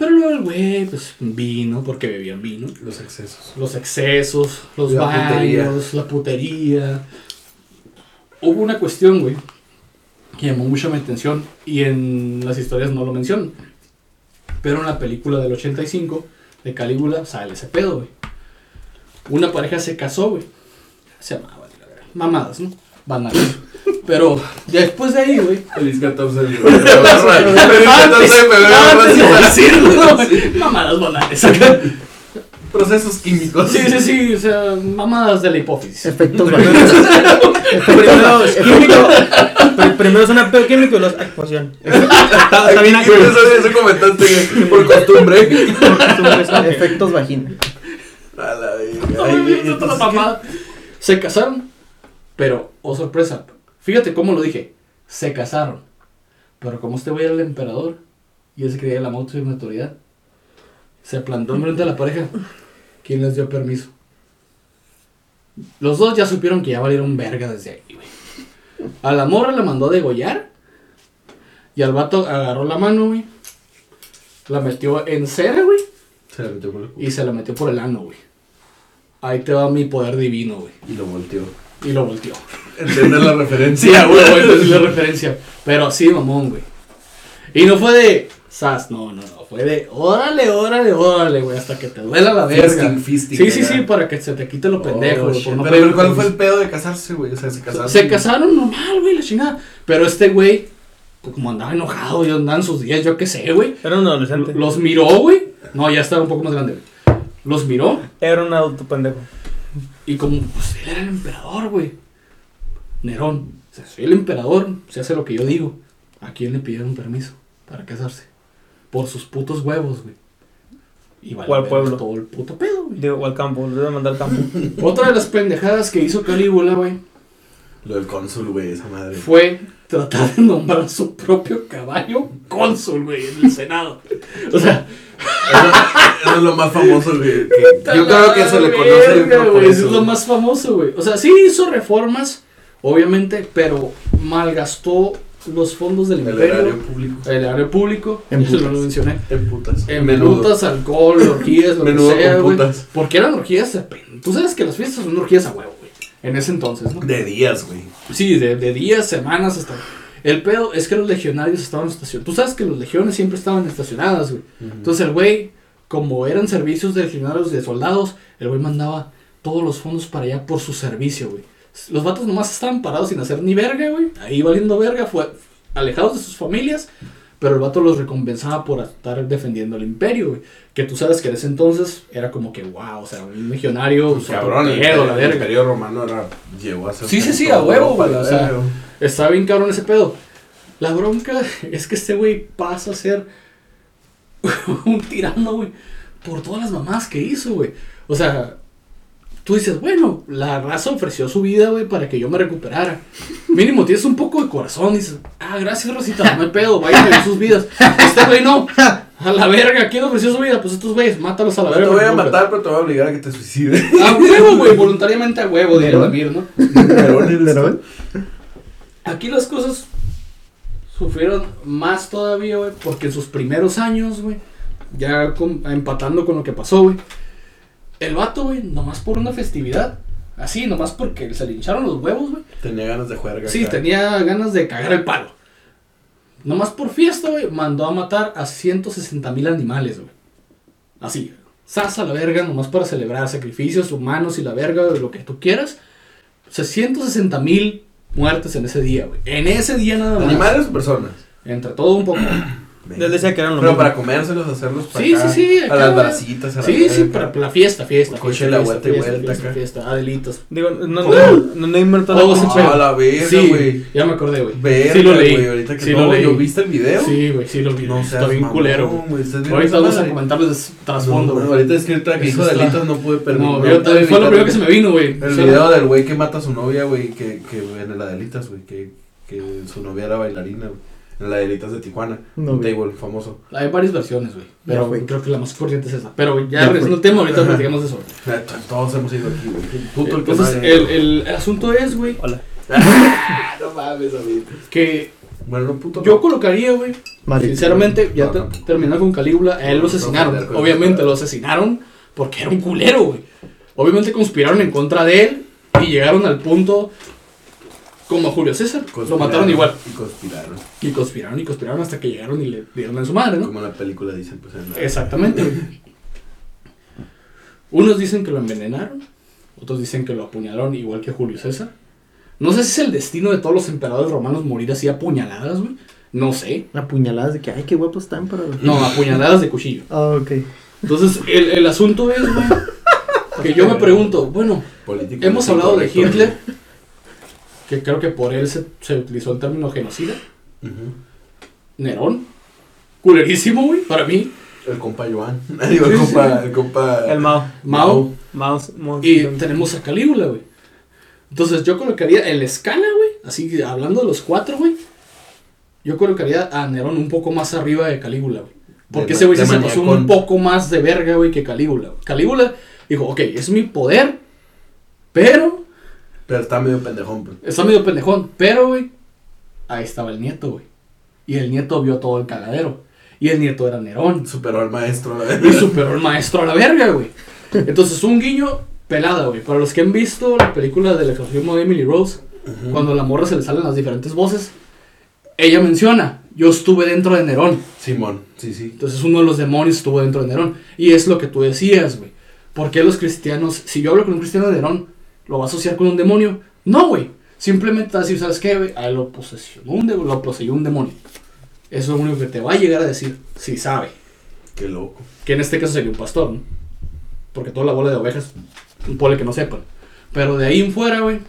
Pero luego el güey, pues vino, porque bebían vino. Los excesos. Los excesos, los La baños, putería. la putería. Hubo una cuestión, güey, que llamó mucho mi atención y en las historias no lo mencionan. Pero en la película del 85 de Calígula sale ese pedo, güey. Una pareja se casó, güey. Se amaba, la verdad. mamadas, ¿no? Banales. Pero después de ahí, güey. Feliz 14 de Antes, Feliz 14 de febrero. antes. Mamadas banales. Procesos químicos. Sí, sí, sí, o sea, mamadas de la hipófisis. Efectos vaginales. Primero es químico. pr- Primero es una pedo químico y luego es actuación. Está bien Eso, eso comentaste güey, por costumbre. Efectos vaginales. A la es mamada. Se casaron, pero, oh sorpresa, fíjate cómo lo dije, se casaron, pero como este güey era el emperador y él se creía la moto y una autoridad, se plantó enfrente de la pareja, ¿quién les dio permiso? Los dos ya supieron que ya valieron verga desde ahí, güey. A la morra la mandó a degollar y al vato agarró la mano, güey, la metió en cera, güey, Se la metió por el culo. y se la metió por el ano, güey. Ahí te va mi poder divino, güey. Y lo volteó. Y lo volteó. ¿Entiendes la Sí, referencia? a huevo, es la referencia. Pero así, mamón, güey. Y no fue de sas, no, no, no. Fue de órale, órale, órale, güey, hasta que te duela la verga. Fisting, fisting, sí, sí, sí, para que se te quite lo pendejo, Oh, por no pero, ¿cuál fue el pedo de casarse, güey? O sea, se casaron. Se casaron normal, güey, la chingada. Pero este güey, pues, como andaba enojado, yo andaba en sus días, yo qué sé, güey. Era un adolescente. Los miró, güey. No, ya estaba un poco más grande, güey. Los miró Era un adulto pendejo. Y como, pues él era el emperador, güey. Nerón. O sea, soy el emperador, se hace lo que yo digo. ¿A quién le pidieron permiso para casarse? Por sus putos huevos, güey. Y vale ¿Cuál verga pueblo? Todo el puto pedo, güey. Digo, al campo, le debe mandar al campo. Otra de las pendejadas que hizo Calígula, güey, Lo del cónsul, güey, esa madre. fue tratar de nombrar su propio caballo cónsul, güey, en el Senado. O sea, Eso, eso es lo más famoso, güey. Yo creo que se le conoce Verga, güey, eso. es lo más famoso, güey. O sea, sí hizo reformas, obviamente, pero malgastó los fondos del El imperio. erario público. El área público, En eso lo putas. mencioné. En putas. En Menudo. putas, alcohol, orgías, lo Menudo que sea, güey. Porque eran orgías, de tú sabes que las fiestas son orgías a huevo. En ese entonces, ¿no? De días, güey. Sí, de, de días, semanas, hasta... El pedo es que los legionarios estaban estacionados. Tú sabes que los legiones siempre estaban estacionadas, güey. Entonces el güey, como eran servicios de legionarios de soldados, el güey mandaba todos los fondos para allá por su servicio, güey. Los vatos nomás estaban parados sin hacer ni verga, güey. Ahí valiendo verga, fue alejados de sus familias. Pero el vato los recompensaba por estar defendiendo el imperio, güey. Que tú sabes que en ese entonces era como que, wow, o sea, un legionario, Pues, cabrón, el, pedo, la el imperio romano era, llegó a ser... Sí, sí, sí, a huevo, güey, o sea. Está bien cabrón ese pedo. La bronca es que este güey pasa a ser un tirano, güey, por todas las mamás que hizo, güey. O sea, tú dices, bueno, la raza ofreció su vida, güey, para que yo me recuperara. Mínimo tienes un poco de corazón, dices, ah, gracias, Rosita, no hay pedo, vayan a vivir sus vidas. Este güey no, a la verga, ¿quién ofreció su vida? Pues estos güeyes, mátalos a la No verga. te voy a matar, pero te voy a obligar a que te suicides. A huevo, güey, voluntariamente a huevo, diría ¿Nerón? Damir, ¿no? Nerón. Aquí las cosas sufrieron más todavía, güey, porque en sus primeros años, güey, ya con- empatando con lo que pasó, güey, el vato, güey, nomás por una festividad, así, nomás porque se le hincharon los huevos, güey, Tenía ganas de juerga. sí, tenía ganas de cagar el palo. Nomás por fiesta, güey, mandó a matar a 160 mil animales, güey. Así, sasa la verga, nomás para celebrar sacrificios humanos y la verga, lo que tú quieras. O sea, 160 mil muertes en ese día, güey. En ese día nada más. ¿Animales o personas? Entre todo un poco. Él decía que eran lo Pero mismo. para comérselos, hacerlos para Sí, acá, sí, sí, A las güey. brasitas, a la Sí, para la fiesta, fiesta. Coche la vuelta y vuelta fiesta, acá. fiesta, Adelitos. Digo, no, no, ¿Cómo? no, no inventó la Oh, sí, cosa. La verga, Sí, güey. ya me acordé, güey. Verga, sí lo leí. güey, ahorita que sí no, lo leí. ¿lo viste el video? Sí, güey, sí lo vi. No Está seas bien culero, güey. güey. ¿Estás viendo Ahorita vamos a comentarles trasfondo, No, güey. ahorita es que ahorita que Eso hizo está- delitos no pude permitir. No, yo- fue lo primero que se me vino, güey. El video del güey que mata a su novia, güey, que, que en el Adelitas, güey, que, que su novia era bailarina, güey. En el Adelitas de Tijuana. No, un güey. table famoso. Hay varias versiones, güey. Pero fue. creo que la más corriente es esa. Pero ya, Ya regresando al tema, ahorita platicamos de eso. güey. Eh, to- Todos hemos ido aquí, güey. Puto el que Entonces, más- el, el, el asunto es, güey, Hola. No mames, amigo. que Bueno, no, puto. yo colocaría, güey, sinceramente, ya No, te- tampoco. terminando con Calígula, a él lo asesinaron. no, no, no, Obviamente lo asesinaron porque era un culero, güey. Obviamente conspiraron en contra de él y llegaron al punto como a Julio César. Lo mataron igual. Y conspiraron. Y conspiraron y conspiraron hasta que llegaron y le dieron en su madre, ¿no? Como en la película dicen, pues. En la... Exactamente. Unos dicen que lo envenenaron, otros dicen que lo apuñalaron igual que Julio César. No sé si es el destino de todos los emperadores romanos morir así a puñaladas, güey. No sé. Apuñaladas de que, ay, qué guapos están para. No, a puñaladas de cuchillo. Ah, ok. Entonces, el, el asunto es, güey, que yo me pregunto, bueno, Político, hemos hablado de. Hitler, que creo que por él se, se utilizó el término genocida. Nerón, culerísimo, güey, para mí. El compa Joan. Digo, el compa. El compa. El Mao. Mao. Mao. Mao- Y tenemos a Calígula, güey. Entonces yo colocaría en la escala, güey, así hablando de los cuatro, güey. Yo colocaría a Nerón un poco más arriba de Calígula, güey. Porque De ese güey se pasó un poco más de verga, güey, que Calígula. Calígula dijo, ok, es mi poder, pero Pero está medio pendejón, pues. está medio pendejón. Pero, güey, ahí estaba el nieto, güey. Y el nieto vio todo el cagadero. Y el nieto era Nerón. Superó al maestro. Y superó el maestro a la verga, güey. Entonces, un guiño pelada, güey. Para los que han visto la película del exorcismo de Emily Rose, cuando a la morra se le salen las diferentes voces, ella menciona, yo estuve dentro de Nerón. Simón, sí, sí. Entonces, uno de los demonios estuvo dentro de Nerón. Y es lo que tú decías, güey. ¿Por qué los cristianos, si yo hablo con un cristiano de Nerón, lo va a asociar con un demonio? No, güey. Simplemente va a decir, ¿sabes qué, güey? A él lo posesionó un, lo poseyó un demonio. Eso es lo único que te va a llegar a decir, si sabe. Qué loco. Que en este caso sería un pastor, ¿no? Porque toda la bola de ovejas, un pole que no sepan. Pero de ahí en fuera, güey.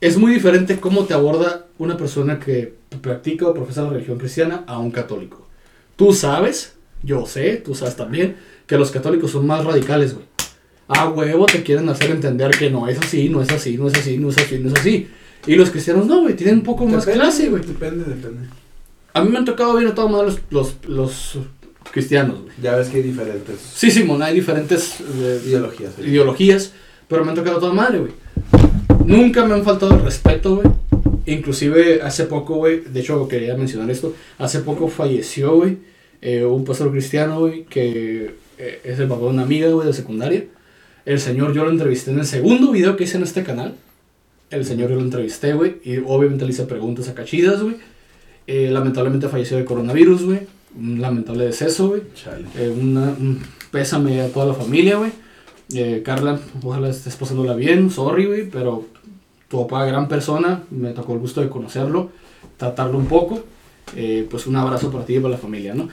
Es muy diferente cómo te aborda una persona que practica o profesa la religión cristiana a un católico. Tú sabes, yo sé, tú sabes también, que los católicos son más radicales, güey. A huevo te quieren hacer entender que no es así, no es así, no es así, no es así, no es así. Y los cristianos no, güey, tienen un poco más Depende, clase, güey. Depende, depende. A mí me han tocado ver a toda madre los, los, los cristianos, güey. Ya ves que hay diferentes Sí, Simón, hay diferentes eh, ideologías. ¿eh? ideologías, pero me han tocado a toda madre, güey. Nunca me han faltado el respeto, güey. Inclusive hace poco, güey, de hecho quería mencionar esto, hace poco falleció, güey, eh, un pastor cristiano, güey, que eh, es el papá de una amiga, güey, de secundaria. El señor yo lo entrevisté en el segundo video que hice en este canal. El señor yo lo entrevisté, güey, y obviamente le hice preguntas a cachidas, güey. Eh, lamentablemente falleció de coronavirus, güey. Un lamentable deceso, güey. Chale. Eh, una, un pésame a toda la familia, güey. Eh, Carla, ojalá estés pasándola bien, sorry, güey, pero tu papá, gran persona, me tocó el gusto de conocerlo, tratarlo un poco. Eh, pues un abrazo para ti y para la familia, ¿no?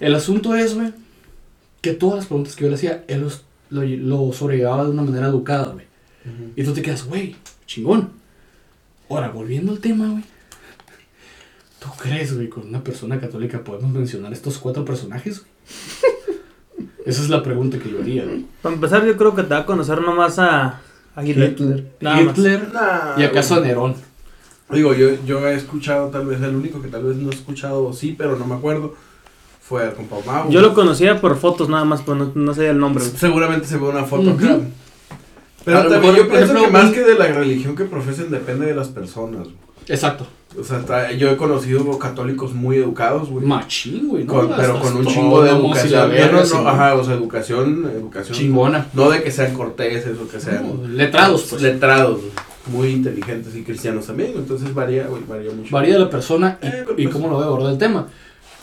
El asunto es, güey, que todas las preguntas que yo le hacía, él los- lo, lo sobrellevaba de una manera educada, güey. Ujú. Y tú te quedas, güey, chingón. Ahora, volviendo al tema, güey. ¿Tú crees, güey, con una persona católica podemos mencionar estos cuatro personajes? güey? Esa es la pregunta que yo haría, güey. Para empezar, yo creo que te va a conocer nomás a, a Hitler. Hitler. Nada. Hitler Nah, y acaso a. Nerón. Digo, yo, yo he escuchado, tal vez, el único que tal vez no he escuchado, sí, pero no me acuerdo, fue al compa Mau. Yo lo conocía por fotos nada más, pero no, no sabía el nombre. güey. Seguramente se ve una foto Ujú. A Pero lo también mejor, yo por pienso ejemplo, que más un- que de la religión que profesen depende de las personas. güey. Exacto. O sea, hasta- yo he conocido católicos muy educados, güey. Machín, güey. ¿no? Con- pero Hasta con un chingo de astrónomos y la educación. verga, No, no, sí, no, güey. ajá, o sea, educación, educación. Chingona. No de que sean corteses o que sean No, letrados, pues. letrados, muy inteligentes y cristianos también. Entonces varía, güey, varía mucho. Varía de la persona y, Eh, pero y pues- cómo lo ve abordar el tema.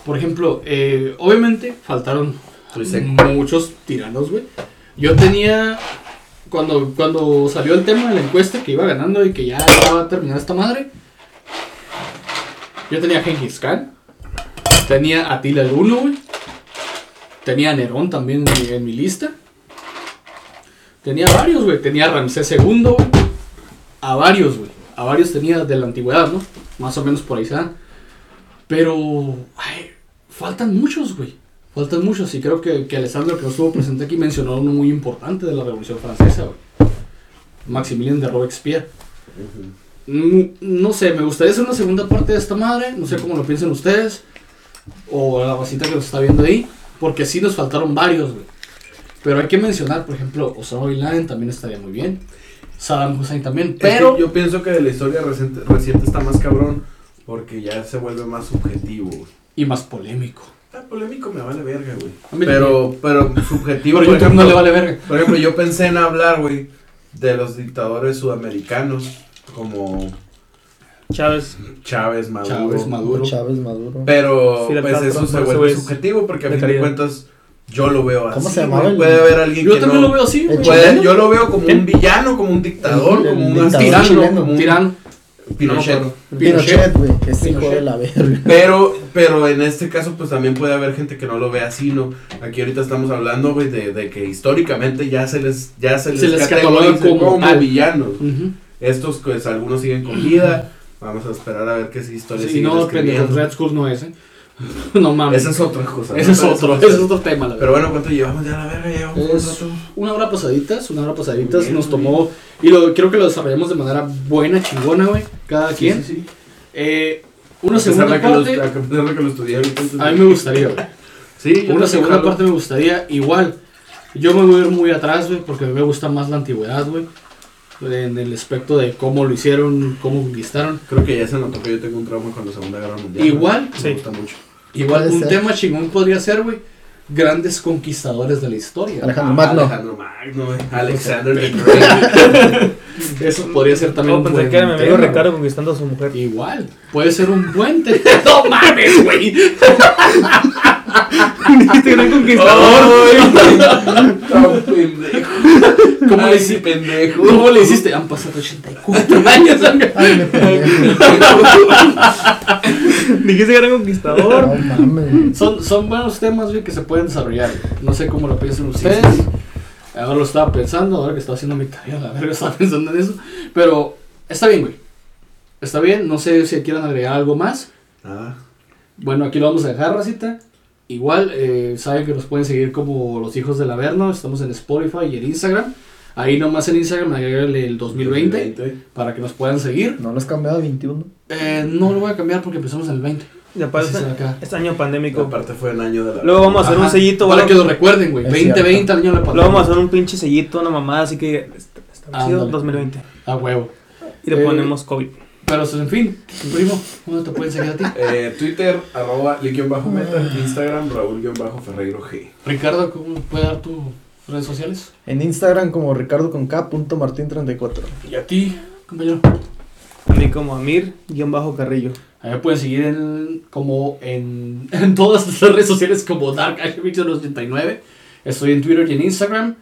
Por ejemplo, eh, obviamente faltaron Estoy seco. muchos tiranos, güey. Yo tenía, cuando, cuando salió el tema de la encuesta que iba ganando y que ya iba a terminar esta madre, yo tenía a Genghis Khan, Tenía a Atila el 1, güey. Tenía a Nerón también en mi, en mi lista. Tenía varios, güey. Tenía a Ramsés II, güey. A varios, güey. A varios tenía de la antigüedad, ¿no? Más o menos por ahí se dan. Pero, ay, faltan muchos, güey. Faltan muchos. Y creo que, que Alessandro, que no estuvo presente aquí, mencionó uno muy importante de la Revolución Francesa, güey. Maximilien de Robespierre. No sé, me gustaría hacer una segunda parte de esta madre. No sé cómo lo piensen ustedes. O la basita que nos está viendo ahí. Porque sí nos faltaron varios, güey. Pero hay que mencionar, por ejemplo, Osama Bin Laden también estaría muy bien. Saddam Hussein también. Es que Pero. yo pienso que de la historia reciente, reciente está más cabrón porque ya se vuelve más subjetivo. güey. Y más polémico. Ah, polémico me vale verga, güey. Pero, pero subjetivo. Pero por YouTube no ejemplo- le vale verga. Por ejemplo, yo pensé en hablar, güey, de los dictadores sudamericanos como Chávez. Chávez, Maduro. Chávez, Maduro. Chávez Maduro. Pero Fidel pues Castro, eso se por eso vuelve es subjetivo porque a fin de cuentas yo lo veo así. ¿Cómo se llamaba güey. el- Puede haber alguien Yo que también no- lo veo así, El güey. puede- chileno. yo lo veo como un villano, como un dictador, El- como un dictador tirano, chileno. como un Tirano. Pinochet. No. Pinochet, güey. Ese hijo Pinochet. de la verga. Pero, pero en este caso, pues también puede haber gente que no lo ve así, ¿no? Aquí ahorita estamos hablando, güey, de, de que históricamente ya se les, ya se les, Se les categoriza cataloga como villanos. Estos, pues, algunos siguen con vida. Vamos a esperar a ver qué historia Sí, siguen no, pendejos, Red Skull no es, ¿eh? no mames. Esa es otra cosa. Ese ¿no? es otro, ese es otro tema, la Pero bueno, ¿cuánto llevamos ya la verga? Llevamos un Es rato. una hora pasaditas, una hora pasaditas. Bien, nos tomó. Y lo, creo que lo desarrollamos de manera buena, chingona, güey. Cada Sí, quien. sí, sí. Eh, una A segunda de que lo- parte. A que lo estudié ahorita. entonces- A mí me gustaría, güey. Sí, Una segunda parte me gustaría. Igual, yo me voy a ir muy atrás, güey, porque me gusta más la antigüedad, güey. En el aspecto de cómo lo hicieron, cómo conquistaron. Creo que ya se notó que yo tengo un trauma con la Segunda Guerra Mundial. Igual, Me Sí. gusta mucho. Igual un ser. tema chingón podría ser, güey. Grandes conquistadores de la historia. Alejandro Ah, Magno. Alejandro Magno, güey. Alexander the Great. Eso podría ser también No, un buen que era mi amigo tema, Ricardo conquistando a su mujer. Igual, puede ser un puente. no mames, güey. Dijiste gran conquistador. Ay, tan pendejo. ¿Cómo le hiciste? pendejo. ¿Cómo le hiciste? Han pasado 84 años. Ay, me pendejo. Dijiste gran conquistador. No mames. Son, son buenos temas, güey, que se pueden desarrollar. No sé cómo lo piensan ustedes. Ahora lo estaba pensando, ahora que estaba haciendo mi tarea, la verga, estaba pensando en eso. Pero está bien, güey. Está bien, no sé si quieran agregar algo más. Ah, Bueno, aquí lo vamos a dejar, racita. Igual, eh, saben que nos pueden seguir como los hijos del Averno. Estamos en Spotify y en Instagram. Ahí nomás en Instagram agregarle el 2020 para que nos puedan seguir. No lo has cambiado a 21. Eh, no lo voy a cambiar porque empezamos en el 20. Y aparte, acá. este año pandémico. Aparte fue el año de la. Luego vamos a hacer un Ajá, sellito. Para que lo recuerden, güey. Es 2020 año de la Luego pandemia. vamos a hacer un pinche sellito, una mamada, así que est- establecido Ándale. 2020. A huevo. Y le Eh, ponemos COVID. Pero, pues, en fin, primo, ¿dónde te pueden seguir a ti? Eh, Twitter, arroba, bajo meta Instagram, Raúl-Ferreiro G. Ricardo, ¿cómo puede dar tus redes sociales? En Instagram como ricardo con K punto Martín 34. Y a ti, compañero. A mí como Amir-Carrillo. A mí me pueden seguir en, como en, en todas las redes sociales como DarkAshevich89. Estoy en Twitter y en Instagram.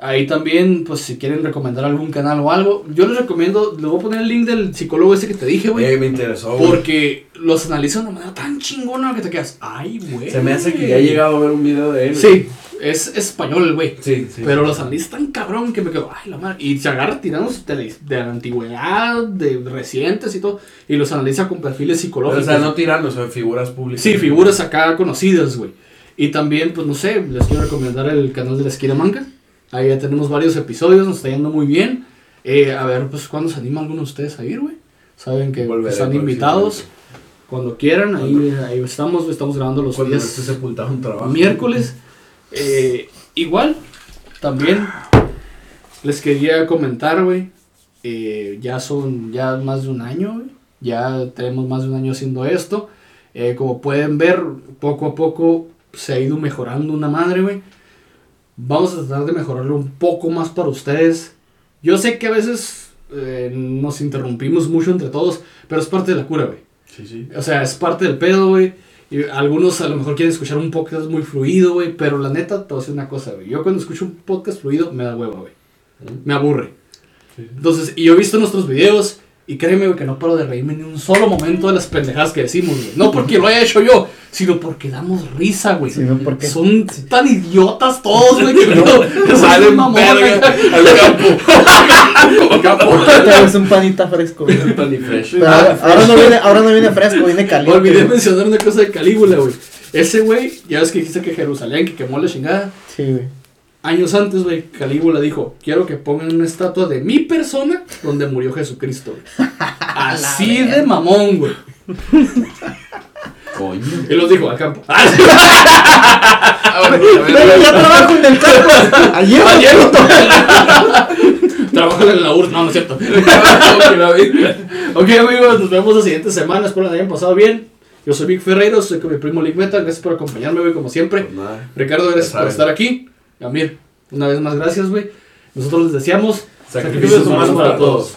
Ahí también, pues si quieren recomendar algún canal o algo, yo les recomiendo, les voy a poner el link del psicólogo ese que te dije, güey. Eh, me interesó. güey. Porque los analiza de una manera tan chingona que te quedas, ay, güey. Se me hace que ya he llegado a ver un video de él. Sí, es, es español el güey. Sí, sí. Pero los analiza tan cabrón que me quedo, ay, la madre. Y se agarra tiranos de la, de la antigüedad, de recientes y todo. Y los analiza con perfiles o psicológicos. sea, no tirando, son figuras públicas. Sí, figuras acá conocidas, güey. Y también, pues no sé, les quiero recomendar el canal de la esquina manca. Ahí ya tenemos varios episodios, nos está yendo muy bien. Eh, a ver, pues cuando se anima alguno de ustedes a ir, güey. Saben que Volveré están invitados. Cuando quieran, ahí, ahí estamos, estamos grabando los días esté sepultado un trabajo. miércoles. Eh, igual, también les quería comentar, güey. eh, ya son ya más de un año, güey. Ya tenemos más de un año haciendo esto. Eh, como pueden ver, poco a poco se ha ido mejorando una madre, güey. Vamos a tratar de mejorarlo un poco más para ustedes. Yo sé que a veces eh, nos interrumpimos mucho entre todos, pero es parte de la cura, güey. Sí, sí. O sea, es parte del pedo, güey. Y algunos a lo mejor quieren escuchar un podcast muy fluido, güey. Pero la neta, te voy a decir una cosa, güey. Yo cuando escucho un podcast fluido, me da hueva, güey. Me aburre. Sí. Entonces, y yo he visto nuestros videos Y créeme, güey, que no paro de reírme ni un solo momento de las pendejadas que decimos, güey. No porque lo haya hecho yo, sino porque damos risa, güey. Sino porque- Son tan idiotas todos, güey, que no, Salen mamón, verga al campo. Campo. Ves un panita fresco. güey. Tony Fresh. Pero ahora, ahora no viene, ahora no viene fresco, viene caliente. Olvidé güey. mencionar una cosa de Calígula, güey. Ese güey, ya ves que dijiste que Jerusalén, que quemó la chingada. Sí, güey. Años antes, güey, Calígula dijo, quiero que pongan una estatua de mi persona donde murió Jesucristo. güey". Así de mamón, güey. Coño. Y los dijo al campo. Pero ya trabajo en el campo. Ayer. Ayer Trabajan en la urna, no, no es cierto. ok, amigos, nos vemos la siguiente semana. Espero que la hayan pasado bien. Yo soy Vic Ferreiro, soy con mi primo Lick Metal. Gracias por acompañarme, güey, como siempre. Pues. Ricardo, gracias por estar aquí. Amir, una vez más, gracias, güey. Nosotros les deseamos Sacrificios humanos para todos.